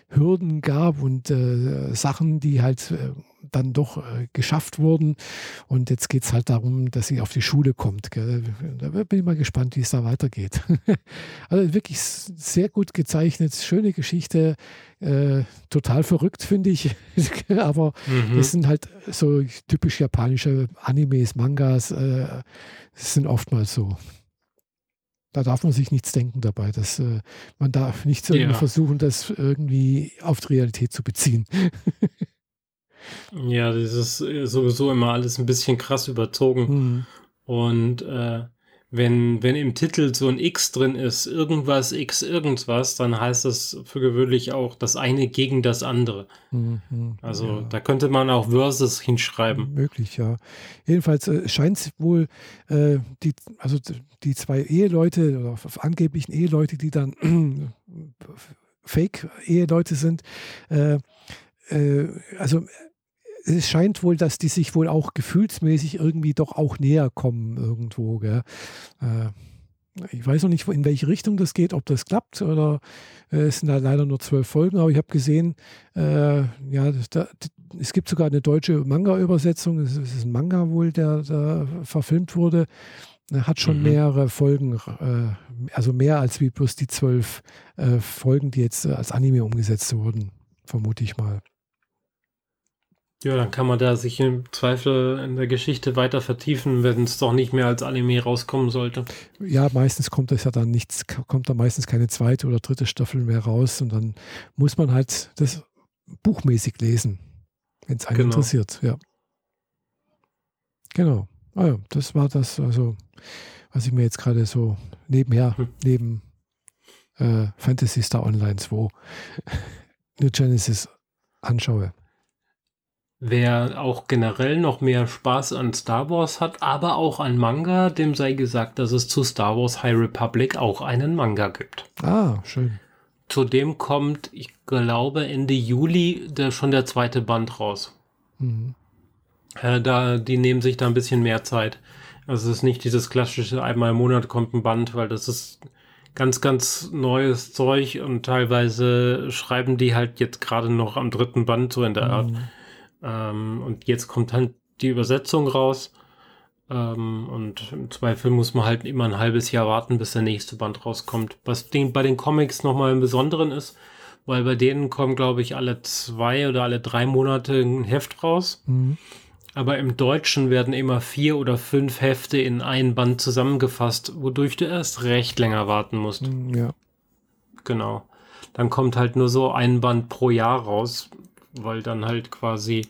Hürden gab und äh, Sachen, die halt äh, dann doch äh, geschafft wurden. Und jetzt geht es halt darum, dass sie auf die Schule kommt. Gell. Da bin ich mal gespannt, wie es da weitergeht. also wirklich sehr gut gezeichnet, schöne Geschichte, äh, total verrückt, finde ich. Aber mhm. das sind halt so typisch japanische Animes, Mangas, äh, sind oftmals so. Da darf man sich nichts denken dabei. Dass, äh, man darf nicht so ja. versuchen, das irgendwie auf die Realität zu beziehen. Ja, das ist äh, sowieso immer alles ein bisschen krass überzogen. Mhm. Und äh, wenn, wenn im Titel so ein X drin ist, irgendwas, X, irgendwas, dann heißt das für gewöhnlich auch das eine gegen das andere. Mhm, also ja. da könnte man auch Versus hinschreiben. Möglich, ja. Jedenfalls äh, scheint es wohl, äh, die, also die zwei Eheleute oder angeblichen Eheleute, die dann Fake-Eheleute sind, äh, äh also es scheint wohl, dass die sich wohl auch gefühlsmäßig irgendwie doch auch näher kommen irgendwo. Gell? Äh, ich weiß noch nicht, in welche Richtung das geht, ob das klappt oder äh, es sind da leider nur zwölf Folgen, aber ich habe gesehen, äh, ja, da, es gibt sogar eine deutsche Manga-Übersetzung. Es ist ein Manga wohl, der, der verfilmt wurde. Er hat schon mhm. mehrere Folgen, äh, also mehr als wie bloß die zwölf äh, Folgen, die jetzt als Anime umgesetzt wurden, vermute ich mal. Ja, dann kann man da sich im Zweifel in der Geschichte weiter vertiefen, wenn es doch nicht mehr als Anime rauskommen sollte. Ja, meistens kommt das ja dann nichts, kommt da meistens keine zweite oder dritte Staffel mehr raus und dann muss man halt das buchmäßig lesen, wenn es einen genau. interessiert, ja. Genau. Ah ja, das war das, also, was ich mir jetzt gerade so nebenher, hm. neben äh, Fantasy Star Online 2 New Genesis anschaue. Wer auch generell noch mehr Spaß an Star Wars hat, aber auch an Manga, dem sei gesagt, dass es zu Star Wars High Republic auch einen Manga gibt. Ah, schön. Zudem kommt, ich glaube, Ende Juli der, schon der zweite Band raus. Mhm. Äh, da, die nehmen sich da ein bisschen mehr Zeit. Also es ist nicht dieses klassische einmal im Monat kommt ein Band, weil das ist ganz, ganz neues Zeug und teilweise schreiben die halt jetzt gerade noch am dritten Band so in der Art. Mhm. Ähm, und jetzt kommt halt die Übersetzung raus. Ähm, und im Zweifel muss man halt immer ein halbes Jahr warten, bis der nächste Band rauskommt. Was den, bei den Comics nochmal im Besonderen ist, weil bei denen kommen, glaube ich, alle zwei oder alle drei Monate ein Heft raus. Mhm. Aber im Deutschen werden immer vier oder fünf Hefte in ein Band zusammengefasst, wodurch du erst recht länger warten musst. Mhm, ja. Genau. Dann kommt halt nur so ein Band pro Jahr raus, weil dann halt quasi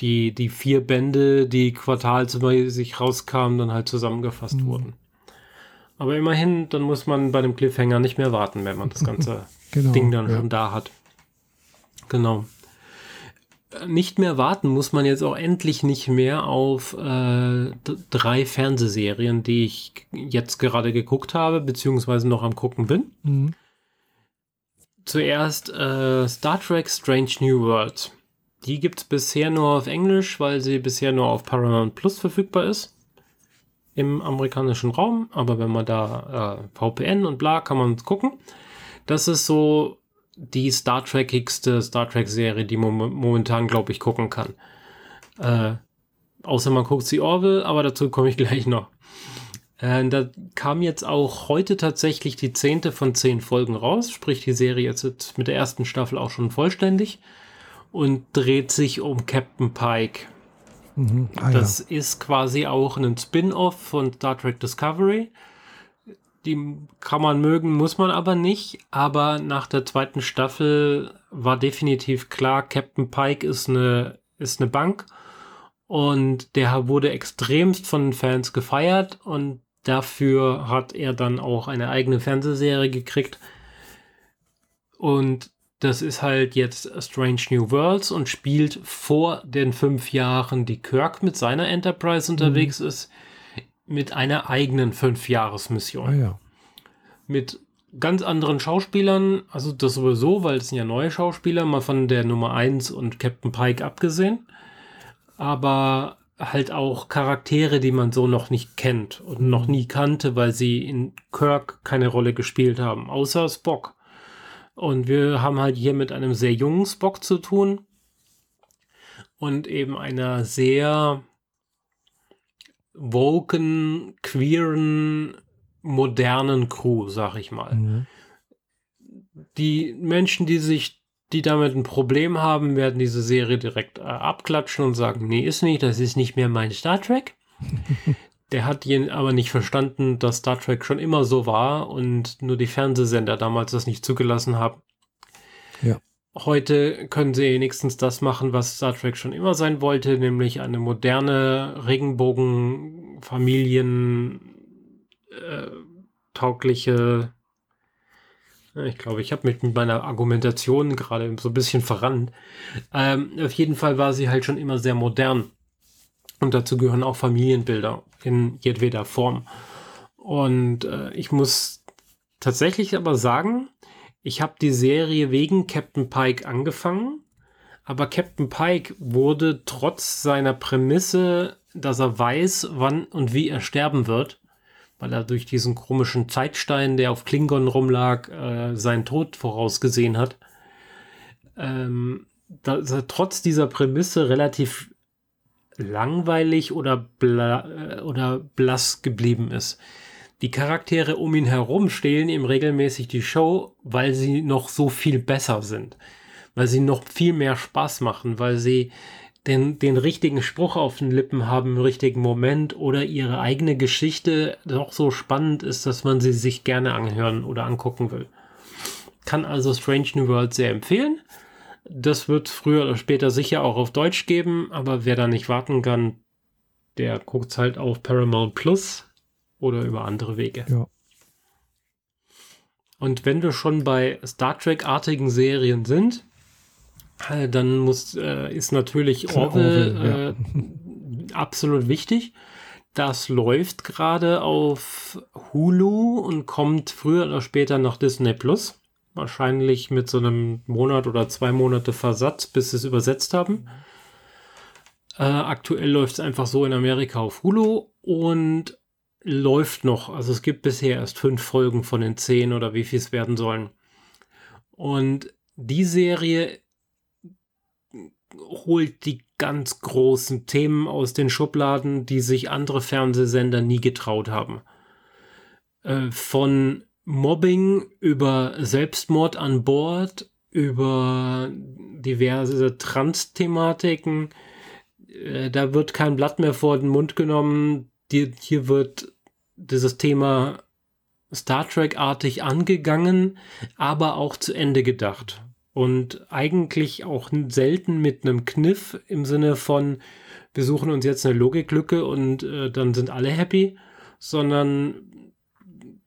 die, die vier Bände, die quartalsmäßig rauskamen, dann halt zusammengefasst mhm. wurden. Aber immerhin, dann muss man bei dem Cliffhanger nicht mehr warten, wenn man das ganze genau, Ding dann ja. schon da hat. Genau. Nicht mehr warten muss man jetzt auch endlich nicht mehr auf äh, drei Fernsehserien, die ich jetzt gerade geguckt habe, beziehungsweise noch am gucken bin. Mhm. Zuerst äh, Star Trek Strange New Worlds. Die gibt es bisher nur auf Englisch, weil sie bisher nur auf Paramount Plus verfügbar ist. Im amerikanischen Raum. Aber wenn man da äh, VPN und bla, kann man gucken. Das ist so die Star Trekigste Star Trek-Serie, die man momentan, glaube ich, gucken kann. Äh, außer man guckt sie Orville, aber dazu komme ich gleich noch. Äh, da kam jetzt auch heute tatsächlich die zehnte von zehn Folgen raus, sprich die Serie jetzt mit der ersten Staffel auch schon vollständig und dreht sich um Captain Pike. Mhm. Ah, das ja. ist quasi auch ein Spin-off von Star Trek Discovery. Die kann man mögen, muss man aber nicht. Aber nach der zweiten Staffel war definitiv klar, Captain Pike ist eine, ist eine Bank. Und der wurde extremst von den Fans gefeiert und Dafür hat er dann auch eine eigene Fernsehserie gekriegt. Und das ist halt jetzt Strange New Worlds und spielt vor den fünf Jahren, die Kirk mit seiner Enterprise unterwegs mhm. ist, mit einer eigenen Fünfjahresmission. Ah, ja. Mit ganz anderen Schauspielern, also das sowieso, weil es sind ja neue Schauspieler, mal von der Nummer 1 und Captain Pike abgesehen. Aber halt auch Charaktere, die man so noch nicht kennt und noch nie kannte, weil sie in Kirk keine Rolle gespielt haben, außer Spock. Und wir haben halt hier mit einem sehr jungen Spock zu tun und eben einer sehr woken, queeren, modernen Crew, sag ich mal. Mhm. Die Menschen, die sich, die damit ein Problem haben, werden diese Serie direkt äh, abklatschen und sagen, nee, ist nicht, das ist nicht mehr mein Star Trek. Der hat aber nicht verstanden, dass Star Trek schon immer so war und nur die Fernsehsender damals das nicht zugelassen haben. Ja. Heute können sie wenigstens das machen, was Star Trek schon immer sein wollte, nämlich eine moderne Regenbogen-Familien äh, taugliche ich glaube, ich habe mich mit meiner Argumentation gerade so ein bisschen verrannt. Ähm, auf jeden Fall war sie halt schon immer sehr modern. Und dazu gehören auch Familienbilder in jedweder Form. Und äh, ich muss tatsächlich aber sagen, ich habe die Serie wegen Captain Pike angefangen. Aber Captain Pike wurde trotz seiner Prämisse, dass er weiß, wann und wie er sterben wird, weil er durch diesen komischen Zeitstein, der auf Klingon rumlag, äh, seinen Tod vorausgesehen hat. Ähm, dass er trotz dieser Prämisse relativ langweilig oder, bla äh, oder blass geblieben ist. Die Charaktere um ihn herum stehlen ihm regelmäßig die Show, weil sie noch so viel besser sind. Weil sie noch viel mehr Spaß machen, weil sie den, den richtigen Spruch auf den Lippen haben im richtigen Moment oder ihre eigene Geschichte doch so spannend ist, dass man sie sich gerne anhören oder angucken will. Kann also Strange New World sehr empfehlen. Das wird früher oder später sicher auch auf Deutsch geben, aber wer da nicht warten kann, der guckt halt auf Paramount Plus oder über andere Wege. Ja. Und wenn wir schon bei Star Trek-artigen Serien sind, dann muss, äh, ist natürlich Orville, Orville ja. äh, absolut wichtig. Das läuft gerade auf Hulu und kommt früher oder später nach Disney Plus. Wahrscheinlich mit so einem Monat oder zwei Monate Versatz, bis sie es übersetzt haben. Äh, aktuell läuft es einfach so in Amerika auf Hulu und läuft noch. Also es gibt bisher erst fünf Folgen von den zehn oder wie viel es werden sollen. Und die Serie holt die ganz großen Themen aus den Schubladen, die sich andere Fernsehsender nie getraut haben. Äh, von Mobbing über Selbstmord an Bord, über diverse Trans-Thematiken. Äh, da wird kein Blatt mehr vor den Mund genommen. Hier wird dieses Thema Star Trek-artig angegangen, aber auch zu Ende gedacht und eigentlich auch selten mit einem Kniff im Sinne von, wir suchen uns jetzt eine Logiklücke und äh, dann sind alle happy, sondern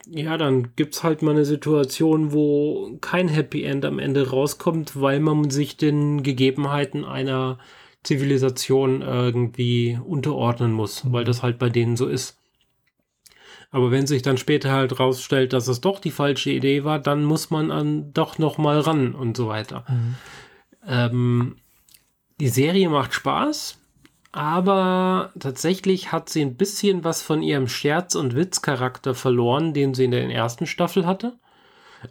ja, dann gibt es halt mal eine Situation, wo kein Happy End am Ende rauskommt, weil man sich den Gegebenheiten einer Zivilisation irgendwie unterordnen muss, weil das halt bei denen so ist. Aber wenn sich dann später halt rausstellt, dass es doch die falsche Idee war, dann muss man an, doch noch mal ran und so weiter. Mhm. Ähm, die Serie macht Spaß, aber tatsächlich hat sie ein bisschen was von ihrem Scherz- und Witzcharakter verloren, den sie in der ersten Staffel hatte.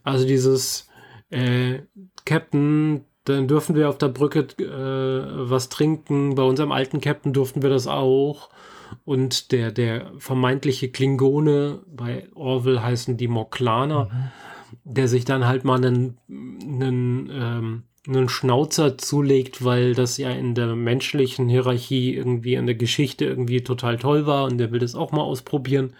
Also dieses äh, Captain, dann dürfen wir auf der Brücke äh, was trinken. Bei unserem alten Captain durften wir das auch und der, der vermeintliche Klingone, bei Orwell heißen die Moklaner, mhm. der sich dann halt mal einen, einen, ähm, einen Schnauzer zulegt, weil das ja in der menschlichen Hierarchie irgendwie in der Geschichte irgendwie total toll war und der will das auch mal ausprobieren.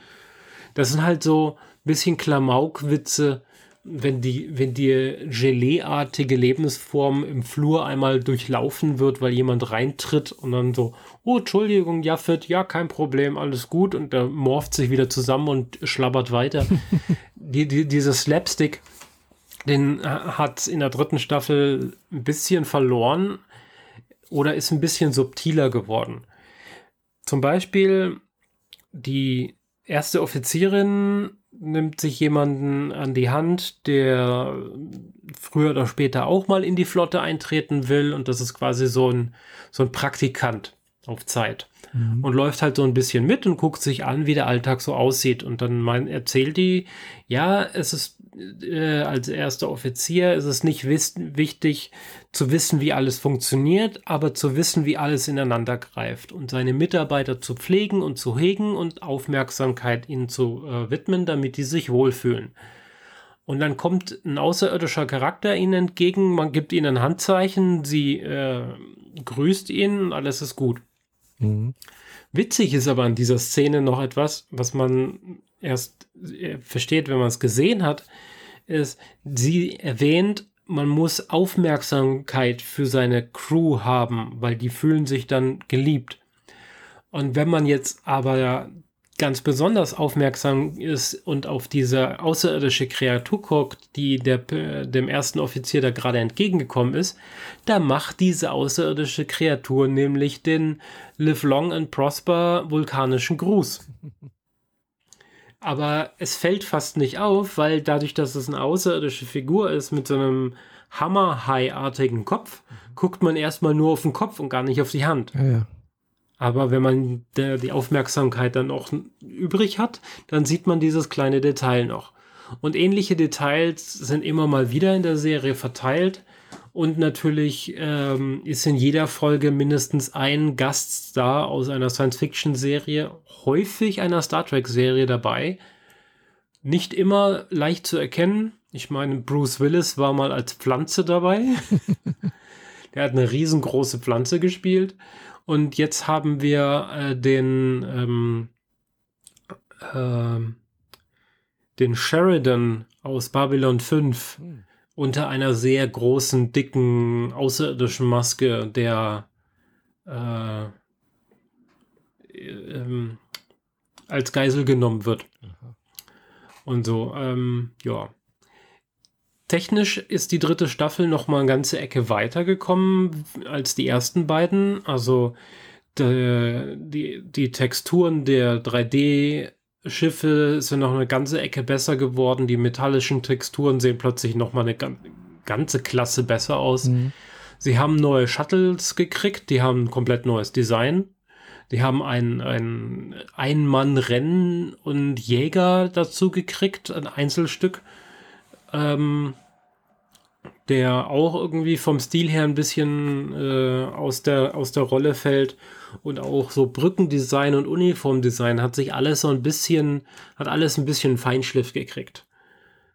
Das sind halt so ein bisschen Klamaukwitze, wenn die, wenn die Gelee-artige Lebensform im Flur einmal durchlaufen wird, weil jemand reintritt und dann so, oh, Entschuldigung, Jaffet, ja, kein Problem, alles gut und der morpht sich wieder zusammen und schlabbert weiter. die, die, dieser Slapstick, den äh, hat in der dritten Staffel ein bisschen verloren oder ist ein bisschen subtiler geworden. Zum Beispiel die erste Offizierin nimmt sich jemanden an die Hand, der früher oder später auch mal in die Flotte eintreten will und das ist quasi so ein, so ein Praktikant. auf Zeit mhm. und läuft halt so ein bisschen mit und guckt sich an, wie der Alltag so aussieht. Und dann mein, erzählt die, ja, es ist äh, als erster Offizier ist es nicht wichtig zu wissen, wie alles funktioniert, aber zu wissen, wie alles ineinander greift und seine Mitarbeiter zu pflegen und zu hegen und Aufmerksamkeit ihnen zu äh, widmen, damit die sich wohlfühlen. Und dann kommt ein außerirdischer Charakter ihnen entgegen, man gibt ihnen ein Handzeichen, sie äh, grüßt ihn und alles ist gut. Mhm. Witzig ist aber an dieser Szene noch etwas, was man erst äh, versteht, wenn man es gesehen hat, ist, sie erwähnt, man muss Aufmerksamkeit für seine Crew haben, weil die fühlen sich dann geliebt. Und wenn man jetzt aber ganz besonders aufmerksam ist und auf diese außerirdische Kreatur guckt, die der, dem ersten Offizier da gerade entgegengekommen ist, da macht diese außerirdische Kreatur nämlich den Live Long and Prosper vulkanischen Gruß. Aber es fällt fast nicht auf, weil dadurch, dass es eine außerirdische Figur ist mit so einem Hammerhai-artigen Kopf, guckt man erstmal nur auf den Kopf und gar nicht auf die Hand. Ja, ja. Aber wenn man der, die Aufmerksamkeit dann auch übrig hat, dann sieht man dieses kleine Detail noch. Und ähnliche Details sind immer mal wieder in der Serie verteilt. Und natürlich ähm, ist in jeder Folge mindestens ein Gaststar aus einer Science-Fiction-Serie, häufig einer Star Trek-Serie dabei. Nicht immer leicht zu erkennen. Ich meine, Bruce Willis war mal als Pflanze dabei. Der hat eine riesengroße Pflanze gespielt. Und jetzt haben wir äh, den, ähm, äh, den Sheridan aus Babylon 5 hm. unter einer sehr großen, dicken, außerirdischen Maske, der äh, ähm, als Geisel genommen wird. Aha. Und so, ähm, ja. Technisch ist die dritte Staffel noch mal eine ganze Ecke weitergekommen als die ersten beiden. Also die, die, die Texturen der 3D-Schiffe sind noch eine ganze Ecke besser geworden. Die metallischen Texturen sehen plötzlich noch mal eine ganze Klasse besser aus. Mhm. Sie haben neue Shuttles gekriegt, die haben ein komplett neues Design. Die haben ein, ein Ein-Mann-Rennen und Jäger dazu gekriegt, ein Einzelstück. Ähm, der auch irgendwie vom Stil her ein bisschen äh, aus, der, aus der Rolle fällt. Und auch so Brückendesign und Uniformdesign hat sich alles so ein bisschen, hat alles ein bisschen Feinschliff gekriegt.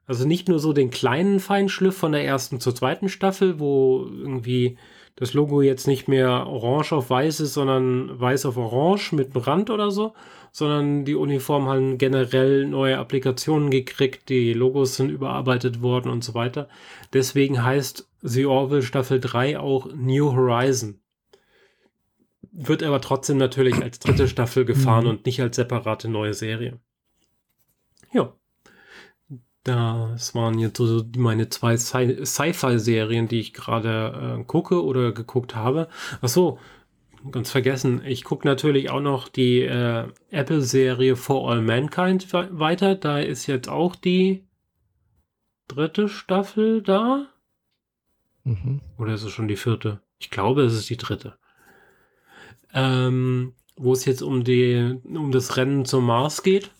Also nicht nur so den kleinen Feinschliff von der ersten zur zweiten Staffel, wo irgendwie das Logo jetzt nicht mehr orange auf weiß ist, sondern weiß auf orange mit einem Rand oder so, sondern die Uniformen haben generell neue Applikationen gekriegt, die Logos sind überarbeitet worden und so weiter. Deswegen heißt The Orville Staffel 3 auch New Horizon. Wird aber trotzdem natürlich als dritte Staffel gefahren mhm. und nicht als separate neue Serie. Ja. Das waren jetzt so meine zwei Sci-Fi-Serien, die ich gerade äh, gucke oder geguckt habe. Ach so, ganz vergessen. Ich gucke natürlich auch noch die äh, Apple-Serie For All Mankind weiter. Da ist jetzt auch die dritte Staffel da. Mhm. Oder ist es schon die vierte? Ich glaube, es ist die dritte. Ähm, wo es jetzt um, die, um das Rennen zum Mars geht.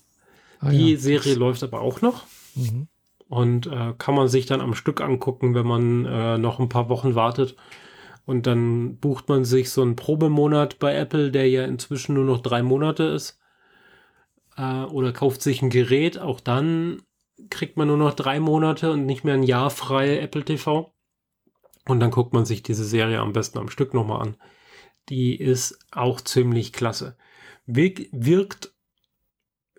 Ah, die ja. Serie läuft aber auch noch. Mhm. Und äh, kann man sich dann am Stück angucken, wenn man äh, noch ein paar Wochen wartet. Und dann bucht man sich so einen Probemonat bei Apple, der ja inzwischen nur noch drei Monate ist. Äh, oder kauft sich ein Gerät. Auch dann kriegt man nur noch drei Monate und nicht mehr ein Jahr frei Apple TV. Und dann guckt man sich diese Serie am besten am Stück nochmal an. Die ist auch ziemlich klasse. wirkt,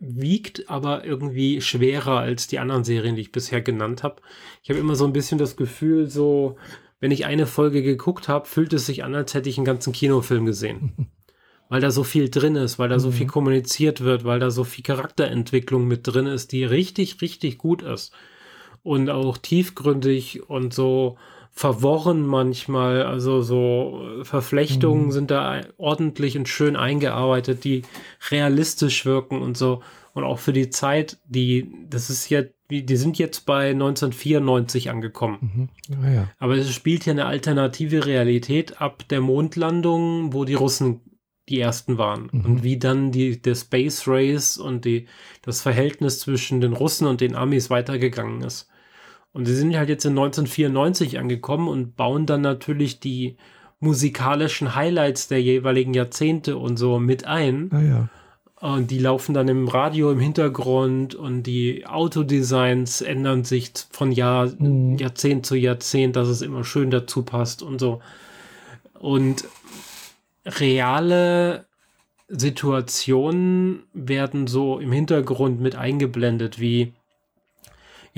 wiegt aber irgendwie schwerer als die anderen Serien, die ich bisher genannt habe. Ich habe immer so ein bisschen das Gefühl, so wenn ich eine Folge geguckt habe, fühlt es sich an, als hätte ich einen ganzen Kinofilm gesehen. weil da so viel drin ist, weil da so viel mhm. kommuniziert wird, weil da so viel Charakterentwicklung mit drin ist, die richtig, richtig gut ist. Und auch tiefgründig und so verworren manchmal, also so Verflechtungen mhm. sind da ordentlich und schön eingearbeitet, die realistisch wirken und so. Und auch für die Zeit, die, das ist jetzt die sind jetzt bei 1994 angekommen. Mhm. Ah, ja. Aber es spielt ja eine alternative Realität ab der Mondlandung, wo die Russen die ersten waren mhm. und wie dann die, der Space Race und die, das Verhältnis zwischen den Russen und den Amis weitergegangen ist. Und sie sind halt jetzt in 1994 angekommen und bauen dann natürlich die musikalischen Highlights der jeweiligen Jahrzehnte und so mit ein. Ah, ja. Und die laufen dann im Radio im Hintergrund und die Autodesigns ändern sich von Jahr, mhm. Jahrzehnt zu Jahrzehnt, dass es immer schön dazu passt und so. Und reale Situationen werden so im Hintergrund mit eingeblendet, wie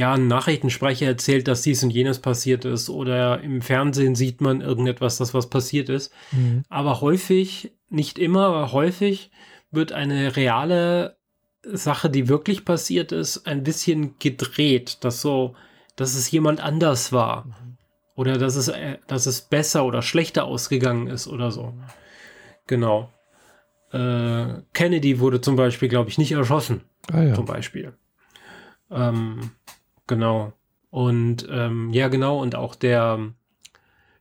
ja, ein Nachrichtensprecher erzählt, dass dies und jenes passiert ist oder im Fernsehen sieht man irgendetwas, dass was passiert ist. Mhm. Aber häufig, nicht immer, aber häufig wird eine reale Sache, die wirklich passiert ist, ein bisschen gedreht, dass so, dass es jemand anders war. Mhm. Oder dass es, äh, dass es besser oder schlechter ausgegangen ist oder so. Genau. Äh, Kennedy wurde zum Beispiel, glaube ich, nicht erschossen. Ah, ja. Zum Beispiel. Ähm, Genau. Und ähm, ja, genau, und auch der,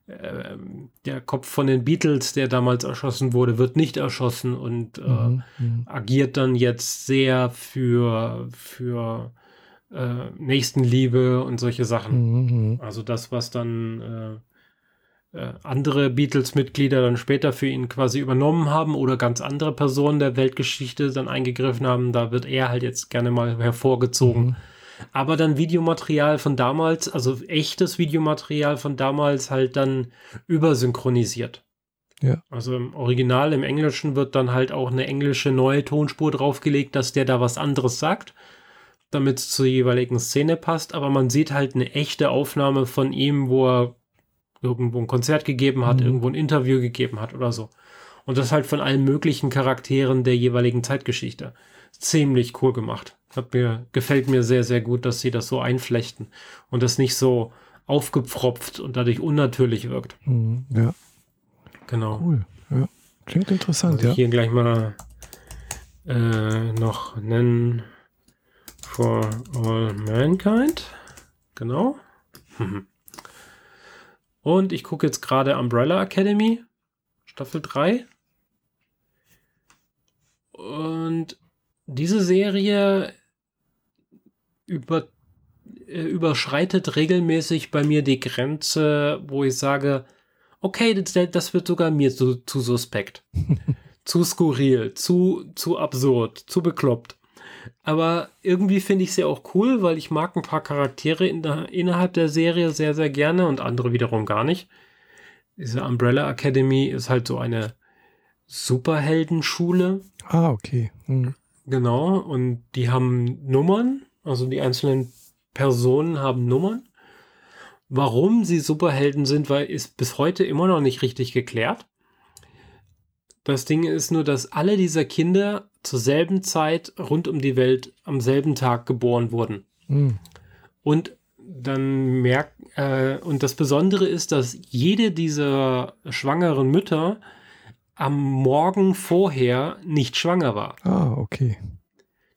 äh, der Kopf von den Beatles, der damals erschossen wurde, wird nicht erschossen und äh, mhm, mhm. agiert dann jetzt sehr für, für äh, Nächstenliebe und solche Sachen. Mhm, mhm. also das, was dann äh, äh, andere Beatles-Mitglieder dann später für ihn quasi übernommen haben oder ganz andere Personen der Weltgeschichte dann eingegriffen haben, da wird er halt jetzt gerne mal hervorgezogen mhm aber dann Videomaterial von damals, also echtes Videomaterial von damals halt dann übersynchronisiert. Ja. Also im Original, im Englischen wird dann halt auch eine englische neue Tonspur draufgelegt, dass der da was anderes sagt, damit es zur jeweiligen Szene passt. Aber man sieht halt eine echte Aufnahme von ihm, wo er irgendwo ein Konzert gegeben hat, mhm. irgendwo ein Interview gegeben hat oder so. Und das halt von allen möglichen Charakteren der jeweiligen Zeitgeschichte. Ziemlich cool gemacht. Hat mir, gefällt mir sehr, sehr gut, dass sie das so einflechten und das nicht so aufgepfropft und dadurch unnatürlich wirkt. Mhm, ja. Genau. Cool. Ja. Klingt interessant, also ja. Hier gleich mal äh, noch nennen For All Mankind. Genau. Und ich gucke jetzt gerade Umbrella Academy, Staffel 3. Und diese Serie über, äh, überschreitet regelmäßig bei mir die Grenze, wo ich sage, okay, das, das wird sogar mir zu, zu suspekt. zu skurril, zu, zu absurd, zu bekloppt. Aber irgendwie finde ich sie auch cool, weil ich mag ein paar Charaktere in der, innerhalb der Serie sehr, sehr gerne und andere wiederum gar nicht. Diese Umbrella Academy ist halt so eine Superheldenschule. Ah, okay. Hm. Genau, und die haben Nummern, also die einzelnen Personen haben Nummern. Warum sie Superhelden sind, weil ist bis heute immer noch nicht richtig geklärt. Das Ding ist nur, dass alle dieser Kinder zur selben Zeit rund um die Welt am selben Tag geboren wurden. Mhm. Und dann merkt, äh, und das Besondere ist, dass jede dieser schwangeren Mütter am Morgen vorher nicht schwanger war. Ah, okay.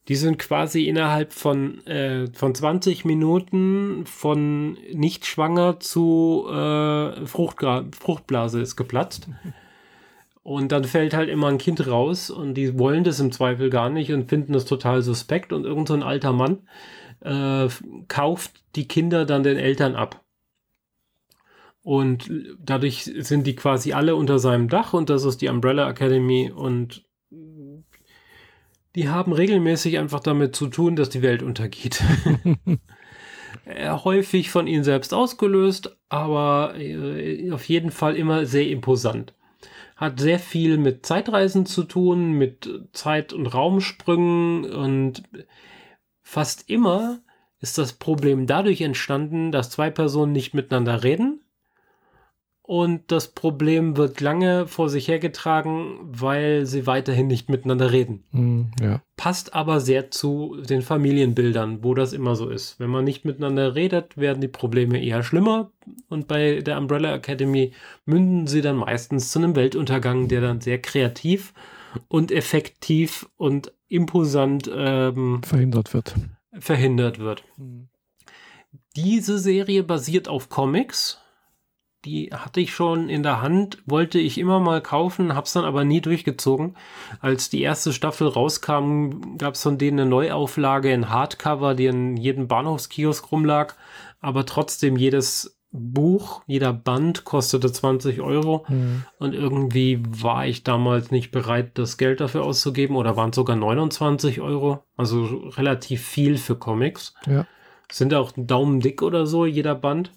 Die sind quasi innerhalb von, äh, von 20 Minuten von nicht schwanger zu äh, Fruchtblase ist geplatzt. Und dann fällt halt immer ein Kind raus und die wollen das im Zweifel gar nicht und finden das total suspekt und irgend so ein alter Mann äh, kauft die Kinder dann den Eltern ab. Und dadurch sind die quasi alle unter seinem Dach und das ist die Umbrella Academy und die haben regelmäßig einfach damit zu tun, dass die Welt untergeht. Häufig von ihnen selbst ausgelöst, aber äh, auf jeden Fall immer sehr imposant. Hat sehr viel mit Zeitreisen zu tun, mit Zeit- und Raumsprüngen und fast immer ist das Problem dadurch entstanden, dass zwei Personen nicht miteinander reden und das Problem wird lange vor sich hergetragen, weil sie weiterhin nicht miteinander reden. Mm, ja. Passt aber sehr zu den Familienbildern, wo das immer so ist. Wenn man nicht miteinander redet, werden die Probleme eher schlimmer. Und bei der Umbrella Academy münden sie dann meistens zu einem Weltuntergang, der dann sehr kreativ und effektiv und imposant ähm, verhindert wird. Verhindert wird. Mhm. Diese Serie basiert auf Comics die hatte ich schon in der Hand, wollte ich immer mal kaufen, hab's dann aber nie durchgezogen. Als die erste Staffel rauskam, gab's von denen eine Neuauflage in Hardcover, die in jedem Bahnhofskiosk rumlag, aber trotzdem jedes Buch, jeder Band kostete 20 Euro mhm. und irgendwie war ich damals nicht bereit, das Geld dafür auszugeben oder waren sogar 29 Euro, also relativ viel für Comics. Ja. Sind auch einen Daumen dick oder so, jeder Band.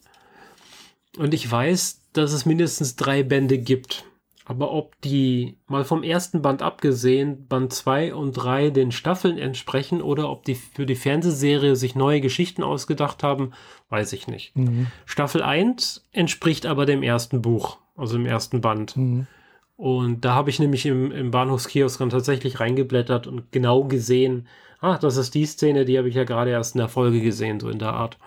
Und ich weiß, dass es mindestens drei Bände gibt. Aber ob die mal vom ersten Band abgesehen, Band 2 und 3 den Staffeln entsprechen oder ob die für die Fernsehserie sich neue Geschichten ausgedacht haben, weiß ich nicht. Mhm. Staffel 1 entspricht aber dem ersten Buch, also dem ersten Band. Mhm. Und da habe ich nämlich im, im Bahnhofskiosk dann tatsächlich reingeblättert und genau gesehen, ach, das ist die Szene, die habe ich ja gerade erst in der Folge gesehen, so in der Art.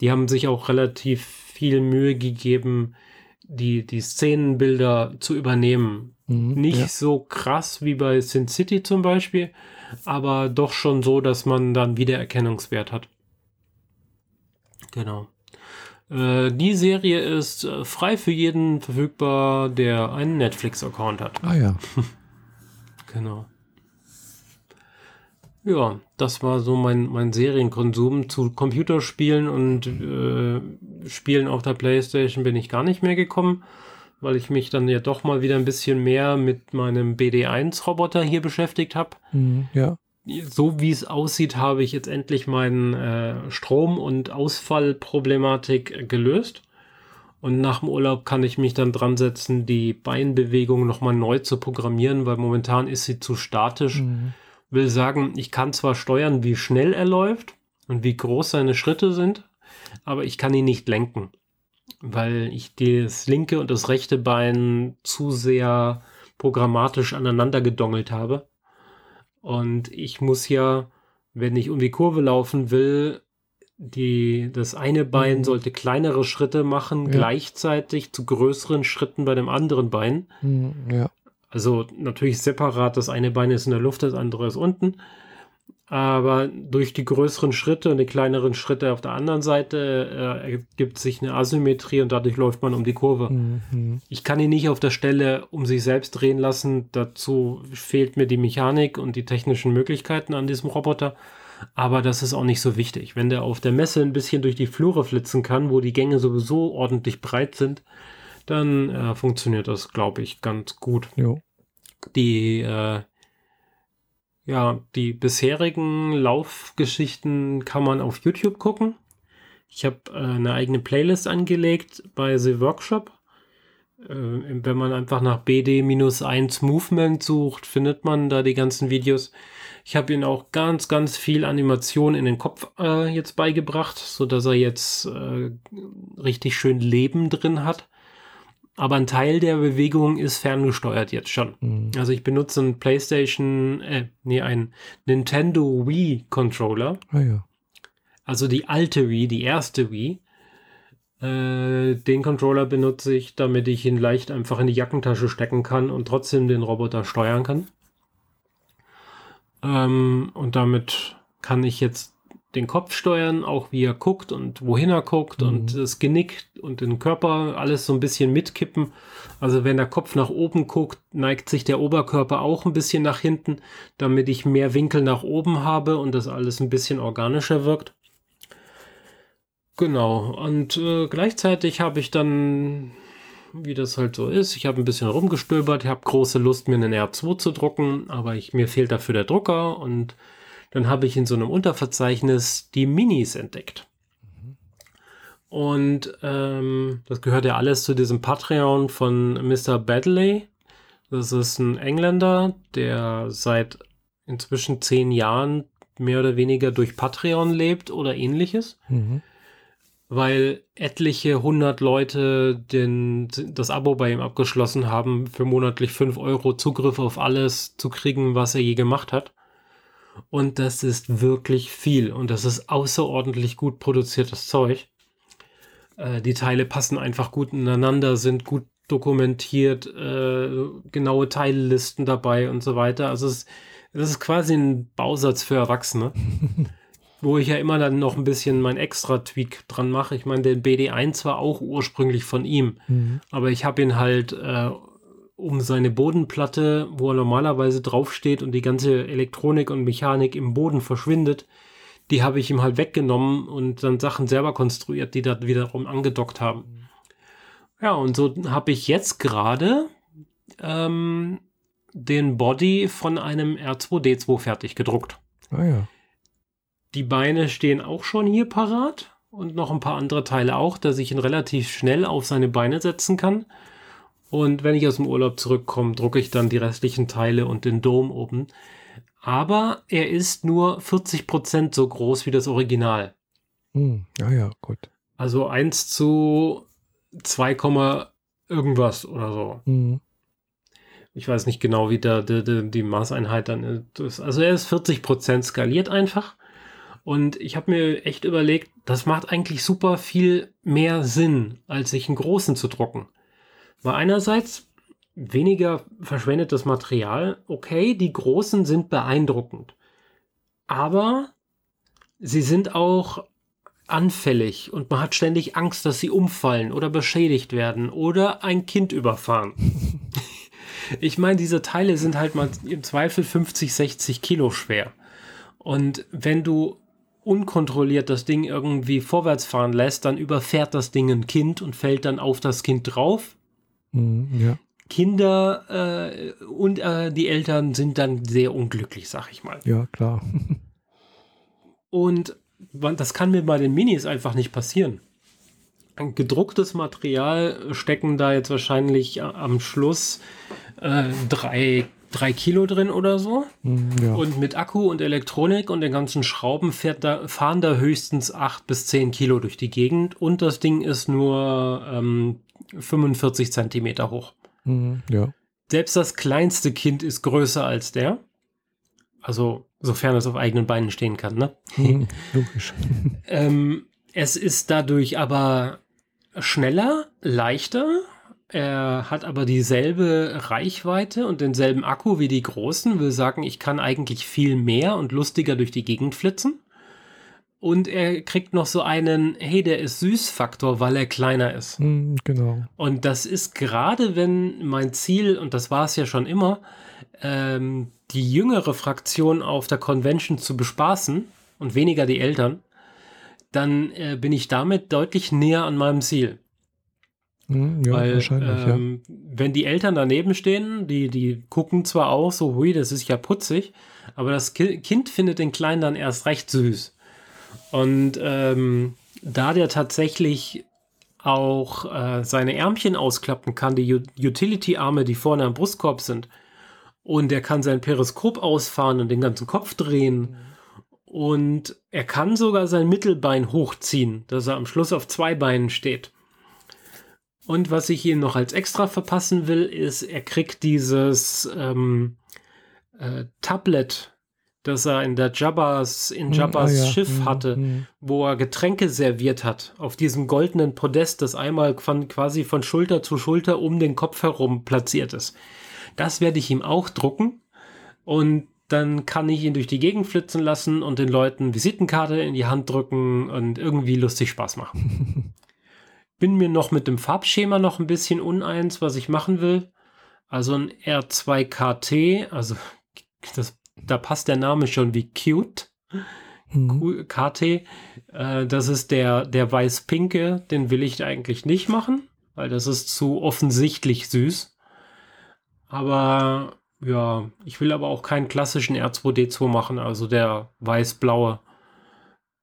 Die haben sich auch relativ viel Mühe gegeben, die, die Szenenbilder zu übernehmen. Mhm, Nicht ja. so krass wie bei Sin City zum Beispiel, aber doch schon so, dass man dann Wiedererkennungswert hat. Genau. Äh, die Serie ist äh, frei für jeden verfügbar, der einen Netflix-Account hat. Ah ja. genau. Ja, das war so mein, mein Serienkonsum. Zu Computerspielen und äh, Spielen auf der Playstation bin ich gar nicht mehr gekommen, weil ich mich dann ja doch mal wieder ein bisschen mehr mit meinem BD1-Roboter hier beschäftigt habe. Mhm, ja. So wie es aussieht, habe ich jetzt endlich meinen äh, Strom- und Ausfallproblematik gelöst. Und nach dem Urlaub kann ich mich dann dran setzen, die Beinbewegung nochmal neu zu programmieren, weil momentan ist sie zu statisch. Mhm will sagen, ich kann zwar steuern, wie schnell er läuft und wie groß seine Schritte sind, aber ich kann ihn nicht lenken, weil ich das linke und das rechte Bein zu sehr programmatisch aneinander gedongelt habe. Und ich muss ja, wenn ich um die Kurve laufen will, die, das eine Bein mhm. sollte kleinere Schritte machen, ja. gleichzeitig zu größeren Schritten bei dem anderen Bein. Mhm, ja. Also natürlich separat, das eine Bein ist in der Luft, das andere ist unten. Aber durch die größeren Schritte und die kleineren Schritte auf der anderen Seite äh, ergibt sich eine Asymmetrie und dadurch läuft man um die Kurve. Mhm. Ich kann ihn nicht auf der Stelle um sich selbst drehen lassen. Dazu fehlt mir die Mechanik und die technischen Möglichkeiten an diesem Roboter. Aber das ist auch nicht so wichtig. Wenn der auf der Messe ein bisschen durch die Flure flitzen kann, wo die Gänge sowieso ordentlich breit sind, dann äh, funktioniert das, glaube ich, ganz gut. Jo. Die, äh, ja, die bisherigen Laufgeschichten kann man auf YouTube gucken. Ich habe äh, eine eigene Playlist angelegt bei The Workshop. Äh, wenn man einfach nach BD-1 Movement sucht, findet man da die ganzen Videos. Ich habe ihm auch ganz, ganz viel Animation in den Kopf äh, jetzt beigebracht, so dass er jetzt äh, richtig schön Leben drin hat aber ein Teil der Bewegung ist ferngesteuert jetzt schon. Mhm. Also ich benutze einen PlayStation, äh, nee, einen Nintendo Wii Controller. Ah, ja. Also die alte Wii, die erste Wii. Äh, den Controller benutze ich, damit ich ihn leicht einfach in die Jackentasche stecken kann und trotzdem den Roboter steuern kann. Ähm, und damit kann ich jetzt den Kopf steuern, auch wie er guckt und wohin er guckt mhm. und das Genick und den Körper alles so ein bisschen mitkippen. Also wenn der Kopf nach oben guckt, neigt sich der Oberkörper auch ein bisschen nach hinten, damit ich mehr Winkel nach oben habe und das alles ein bisschen organischer wirkt. Genau, und äh, gleichzeitig habe ich dann, wie das halt so ist, ich habe ein bisschen rumgestöbert, ich habe große Lust, mir einen R2 zu drucken, aber ich, mir fehlt dafür der Drucker und dann habe ich in so einem Unterverzeichnis die Minis entdeckt. Und ähm, das gehört ja alles zu diesem Patreon von Mr. Badley. Das ist ein Engländer, der seit inzwischen zehn Jahren mehr oder weniger durch Patreon lebt oder ähnliches. Mhm. Weil etliche hundert Leute den, das Abo bei ihm abgeschlossen haben, für monatlich fünf Euro Zugriff auf alles zu kriegen, was er je gemacht hat. Und das ist wirklich viel und das ist außerordentlich gut produziertes Zeug. Äh, die Teile passen einfach gut ineinander, sind gut dokumentiert, äh, genaue Teillisten dabei und so weiter. Also es, das ist quasi ein Bausatz für Erwachsene. wo ich ja immer dann noch ein bisschen mein Extra-Tweak dran mache. Ich meine, den BD1 war auch ursprünglich von ihm, mhm. aber ich habe ihn halt äh, um seine Bodenplatte, wo er normalerweise draufsteht und die ganze Elektronik und Mechanik im Boden verschwindet, die habe ich ihm halt weggenommen und dann Sachen selber konstruiert, die da wiederum angedockt haben. Ja, und so habe ich jetzt gerade ähm, den Body von einem R2D2 fertig gedruckt. Ah ja. Die Beine stehen auch schon hier parat und noch ein paar andere Teile auch, dass ich ihn relativ schnell auf seine Beine setzen kann. Und wenn ich aus dem Urlaub zurückkomme, drucke ich dann die restlichen Teile und den Dom oben. Aber er ist nur 40% so groß wie das Original. Hm, ja, ja, gut. Also 1 zu 2, irgendwas oder so. Mhm. Ich weiß nicht genau, wie da die, die, die Maßeinheit dann ist. Also er ist 40% skaliert einfach. Und ich habe mir echt überlegt, das macht eigentlich super viel mehr Sinn, als sich einen großen zu drucken. Weil einerseits weniger verschwendetes Material, okay, die großen sind beeindruckend. Aber sie sind auch anfällig und man hat ständig Angst, dass sie umfallen oder beschädigt werden oder ein Kind überfahren. ich meine, diese Teile sind halt mal im Zweifel 50, 60 Kilo schwer. Und wenn du unkontrolliert das Ding irgendwie vorwärts fahren lässt, dann überfährt das Ding ein Kind und fällt dann auf das Kind drauf. Mhm, ja. Kinder äh, und äh, die Eltern sind dann sehr unglücklich, sag ich mal. Ja, klar. und das kann mir bei den Minis einfach nicht passieren. Ein gedrucktes Material stecken da jetzt wahrscheinlich am Schluss äh, drei, drei Kilo drin oder so. Hm, ja. Und mit Akku und Elektronik und den ganzen Schrauben fährt da, fahren da höchstens acht bis zehn Kilo durch die Gegend. Und das Ding ist nur ähm, 45 Zentimeter hoch. Mhm, ja. Selbst das kleinste Kind ist größer als der. Also Sofern es auf eigenen Beinen stehen kann, ne? Hm, logisch. ähm, es ist dadurch aber schneller, leichter. Er hat aber dieselbe Reichweite und denselben Akku wie die großen. Will sagen, ich kann eigentlich viel mehr und lustiger durch die Gegend flitzen. Und er kriegt noch so einen, hey, der ist Süß-Faktor, weil er kleiner ist. Mm, genau. Und das ist gerade, wenn mein Ziel, und das war es ja schon immer, ähm, die jüngere Fraktion auf der Convention zu bespaßen und weniger die Eltern, dann äh, bin ich damit deutlich näher an meinem Ziel. Hm, ja, Weil, ähm, ja. wenn die Eltern daneben stehen, die, die gucken zwar auch so, hui, das ist ja putzig, aber das Kind findet den Kleinen dann erst recht süß. Und ähm, da der tatsächlich auch äh, seine Ärmchen ausklappen kann, die Utility-Arme, die vorne am Brustkorb sind, und er kann sein Periskop ausfahren und den ganzen Kopf drehen. Und er kann sogar sein Mittelbein hochziehen, dass er am Schluss auf zwei Beinen steht. Und was ich ihm noch als extra verpassen will, ist, er kriegt dieses ähm, äh, Tablet, das er in der Jabbas, in hm, Jabbas ah, ja. Schiff hm, hatte, hm. wo er Getränke serviert hat, auf diesem goldenen Podest, das einmal von, quasi von Schulter zu Schulter um den Kopf herum platziert ist. Das werde ich ihm auch drucken und dann kann ich ihn durch die Gegend flitzen lassen und den Leuten Visitenkarte in die Hand drücken und irgendwie lustig Spaß machen. Bin mir noch mit dem Farbschema noch ein bisschen uneins, was ich machen will. Also ein R2KT, also das, da passt der Name schon wie cute. Mhm. KT, äh, das ist der, der weiß-pinke, den will ich eigentlich nicht machen, weil das ist zu offensichtlich süß. Aber ja, ich will aber auch keinen klassischen R2D2 machen, also der weiß-blaue.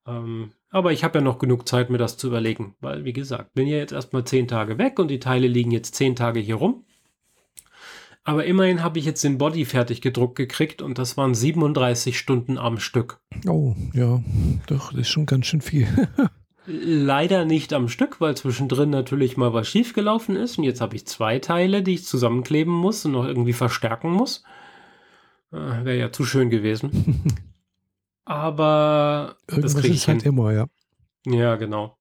Ähm, aber ich habe ja noch genug Zeit, mir das zu überlegen, weil, wie gesagt, bin ja jetzt erstmal zehn Tage weg und die Teile liegen jetzt zehn Tage hier rum. Aber immerhin habe ich jetzt den Body fertig gedruckt gekriegt und das waren 37 Stunden am Stück. Oh, ja, doch, das ist schon ganz schön viel. Leider nicht am Stück, weil zwischendrin natürlich mal was schiefgelaufen ist. Und jetzt habe ich zwei Teile, die ich zusammenkleben muss und noch irgendwie verstärken muss. Äh, Wäre ja zu schön gewesen. Aber Irgendwas das kriege ich halt immer, ja. Ja, genau.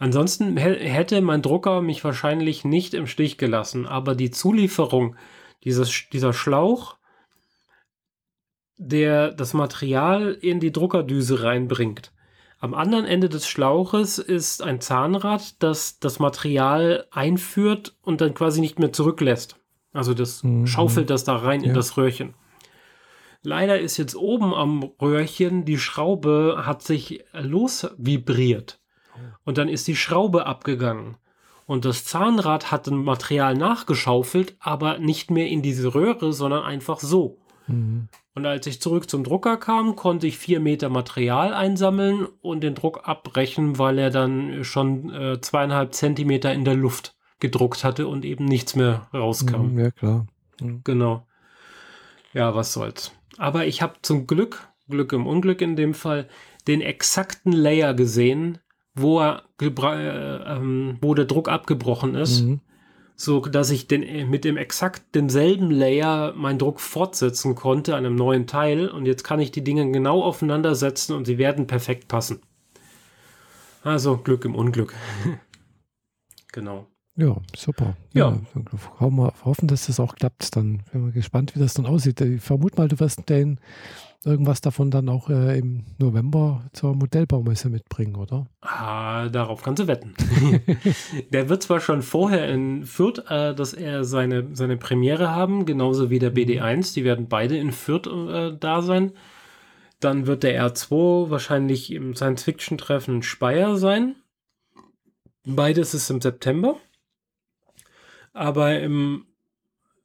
Ansonsten hätte mein Drucker mich wahrscheinlich nicht im Stich gelassen, aber die Zulieferung dieses, dieser Schlauch, der das Material in die Druckerdüse reinbringt, Am anderen Ende des Schlauches ist ein Zahnrad, das das Material einführt und dann quasi nicht mehr zurücklässt. Also das mhm. schaufelt das da rein ja. in das Röhrchen. Leider ist jetzt oben am Röhrchen die Schraube hat sich losvibriert. Und dann ist die Schraube abgegangen. Und das Zahnrad hat ein Material nachgeschaufelt, aber nicht mehr in diese Röhre, sondern einfach so. Mhm. Und als ich zurück zum Drucker kam, konnte ich vier Meter Material einsammeln und den Druck abbrechen, weil er dann schon äh, zweieinhalb Zentimeter in der Luft gedruckt hatte und eben nichts mehr rauskam. Mhm, ja, klar. Mhm. Genau. Ja, was soll's. Aber ich habe zum Glück, Glück im Unglück in dem Fall, den exakten Layer gesehen, wo, er, äh, ähm, wo der Druck abgebrochen ist. Mhm so dass ich den, äh, mit dem exakt demselben Layer meinen Druck fortsetzen konnte an einem neuen Teil und jetzt kann ich die Dinge genau aufeinander setzen und sie werden perfekt passen. Also Glück im Unglück. genau. Ja, super. Ja. ja wir hoffen, dass das auch klappt. Dann bin wir gespannt, wie das dann aussieht. Ich vermute mal, du wirst den irgendwas davon dann auch äh, im November zur Modellbaumesse mitbringen, oder? Ah, darauf kannst du wetten. der wird zwar schon vorher in Fürth, äh, dass er seine, seine Premiere haben, genauso wie der BD1. Die werden beide in Fürth äh, da sein. Dann wird der R2 wahrscheinlich im Science-Fiction-Treffen in Speyer sein. Beides ist im September. Aber im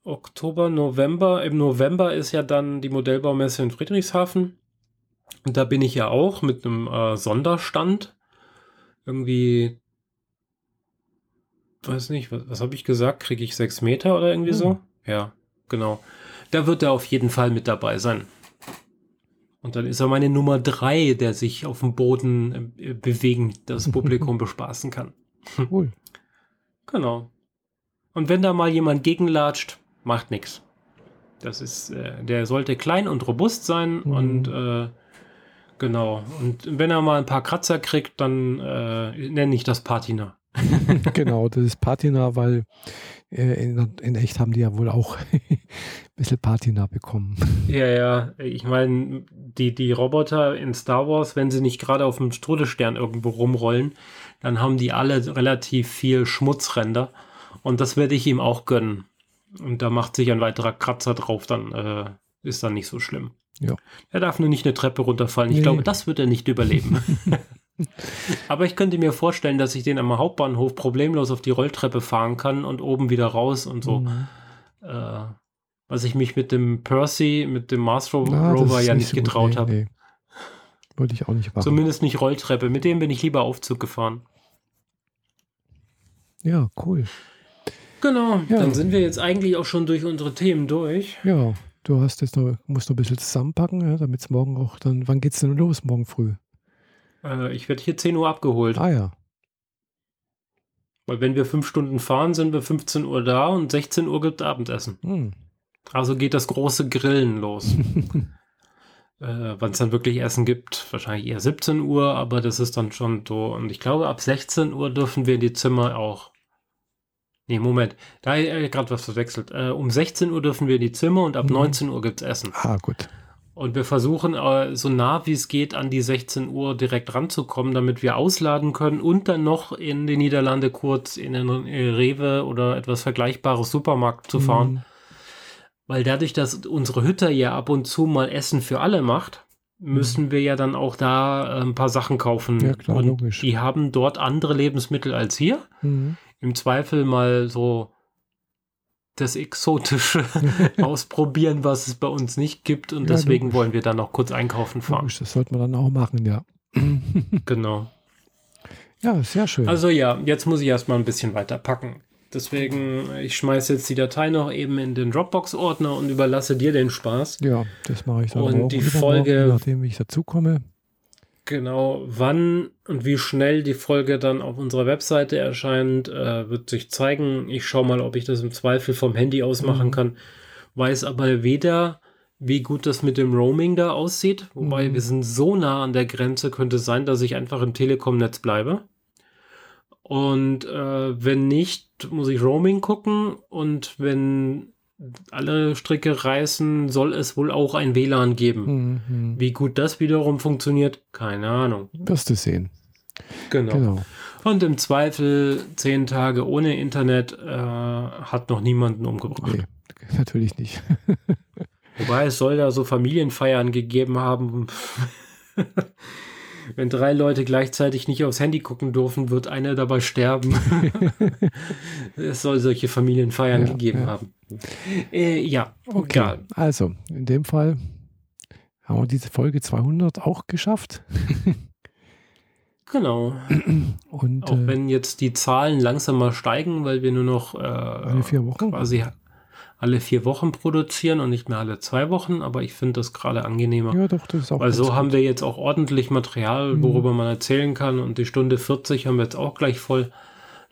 Oktober, November. Im November ist ja dann die Modellbaumesse in Friedrichshafen. Und da bin ich ja auch mit einem äh, Sonderstand. Irgendwie, weiß nicht, was, was habe ich gesagt? Kriege ich sechs Meter oder irgendwie mhm. so? Ja, genau. Da wird er auf jeden Fall mit dabei sein. Und dann ist er meine Nummer drei, der sich auf dem Boden äh, bewegen, das Publikum bespaßen kann. Cool. Genau. Und wenn da mal jemand gegenlatscht, macht nichts. Das ist, äh, der sollte klein und robust sein mhm. und äh, genau. Und wenn er mal ein paar Kratzer kriegt, dann äh, nenne ich das Patina. genau, das ist Patina, weil äh, in, in, echt haben die ja wohl auch ein bisschen Patina bekommen. Ja, ja, ich meine, die, die Roboter in Star Wars, wenn sie nicht gerade auf dem Strudelstern irgendwo rumrollen, dann haben die alle relativ viel Schmutzränder. Und das werde ich ihm auch gönnen. Und da macht sich ein weiterer Kratzer drauf, dann äh, ist dann nicht so schlimm. Ja. Er darf nur nicht eine Treppe runterfallen. Ich nee. glaube, das wird er nicht überleben. Aber ich könnte mir vorstellen, dass ich den am Hauptbahnhof problemlos auf die Rolltreppe fahren kann und oben wieder raus und so. Mhm. Äh, was ich mich mit dem Percy, mit dem Mars Rover ja nicht, nicht getraut habe. Nee. Wollte ich auch nicht machen. Zumindest nicht Rolltreppe. Mit dem bin ich lieber Aufzug gefahren. Ja, cool. Genau, ja. dann sind wir jetzt eigentlich auch schon durch unsere Themen durch. Ja, du hast jetzt noch, musst noch ein bisschen zusammenpacken, ja, damit es morgen auch dann, wann geht es denn los morgen früh? Äh, ich werde hier 10 Uhr abgeholt. Ah ja. Weil wenn wir fünf Stunden fahren, sind wir 15 Uhr da und 16 Uhr gibt Abendessen. Hm. Also geht das große Grillen los. äh, Wann es dann wirklich Essen gibt, wahrscheinlich eher 17 Uhr, aber das ist dann schon so. Und ich glaube, ab 16 Uhr dürfen wir in die Zimmer auch Nee, Moment. Da äh, gerade was verwechselt. Äh, um 16 Uhr dürfen wir in die Zimmer und ab mhm. 19 Uhr gibt es Essen. Ah, gut. Und wir versuchen äh, so nah wie es geht an die 16 Uhr direkt ranzukommen, damit wir ausladen können und dann noch in die Niederlande kurz in den Rewe oder etwas vergleichbares Supermarkt zu fahren. Mhm. Weil dadurch, dass unsere Hütte ja ab und zu mal Essen für alle macht, müssen mhm. wir ja dann auch da äh, ein paar Sachen kaufen. Ja, klar, und logisch. Die haben dort andere Lebensmittel als hier. Mhm im Zweifel mal so das Exotische ausprobieren, was es bei uns nicht gibt. Und ja, deswegen logisch. wollen wir dann noch kurz einkaufen fahren. Logisch, das sollte man dann auch machen, ja. genau. Ja, sehr schön. Also ja, jetzt muss ich erstmal ein bisschen weiter packen. Deswegen, ich schmeiße jetzt die Datei noch eben in den Dropbox-Ordner und überlasse dir den Spaß. Ja, das mache ich dann Und die Folge, nachdem ich dazukomme. Genau, wann und wie schnell die Folge dann auf unserer Webseite erscheint, äh, wird sich zeigen. Ich schaue mal, ob ich das im Zweifel vom Handy aus machen mhm. kann. Weiß aber weder, wie gut das mit dem Roaming da aussieht. Wobei mhm. wir sind so nah an der Grenze, könnte es sein, dass ich einfach im Telekom-Netz bleibe. Und äh, wenn nicht, muss ich Roaming gucken. Und wenn alle Stricke reißen, soll es wohl auch ein WLAN geben. Mhm. Wie gut das wiederum funktioniert, keine Ahnung. Wirst du sehen. Genau. genau. Und im Zweifel zehn Tage ohne Internet äh, hat noch niemanden umgebracht. Nee, natürlich nicht. Wobei es soll da so Familienfeiern gegeben haben. Wenn drei Leute gleichzeitig nicht aufs Handy gucken dürfen, wird einer dabei sterben. es soll solche Familienfeiern ja, gegeben ja. haben. Äh, ja, okay. Ja. Also, in dem Fall haben wir diese Folge 200 auch geschafft. genau. Und, auch äh, wenn jetzt die Zahlen langsam mal steigen, weil wir nur noch äh, vier Wochen quasi alle vier Wochen produzieren und nicht mehr alle zwei Wochen, aber ich finde das gerade angenehmer. Ja, doch, das ist auch Weil so gut. haben wir jetzt auch ordentlich Material, mhm. worüber mhm. man erzählen kann und die Stunde 40 haben wir jetzt auch gleich voll.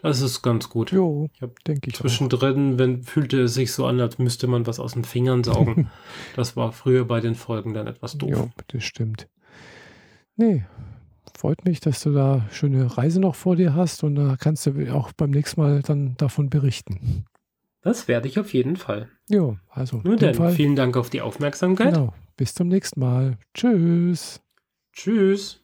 Das ist ganz gut. Jo, denke ich. Zwischendrin, wenn, fühlte es sich so an, als müsste man was aus den Fingern saugen. das war früher bei den Folgen dann etwas doof. Ja, das stimmt. Nee, freut mich, dass du da schöne Reise noch vor dir hast und da kannst du auch beim nächsten Mal dann davon berichten. Das werde ich auf jeden Fall. Jo, also. Nur dann, Fall. vielen Dank auf die Aufmerksamkeit. Genau. Bis zum nächsten Mal. Tschüss. Tschüss.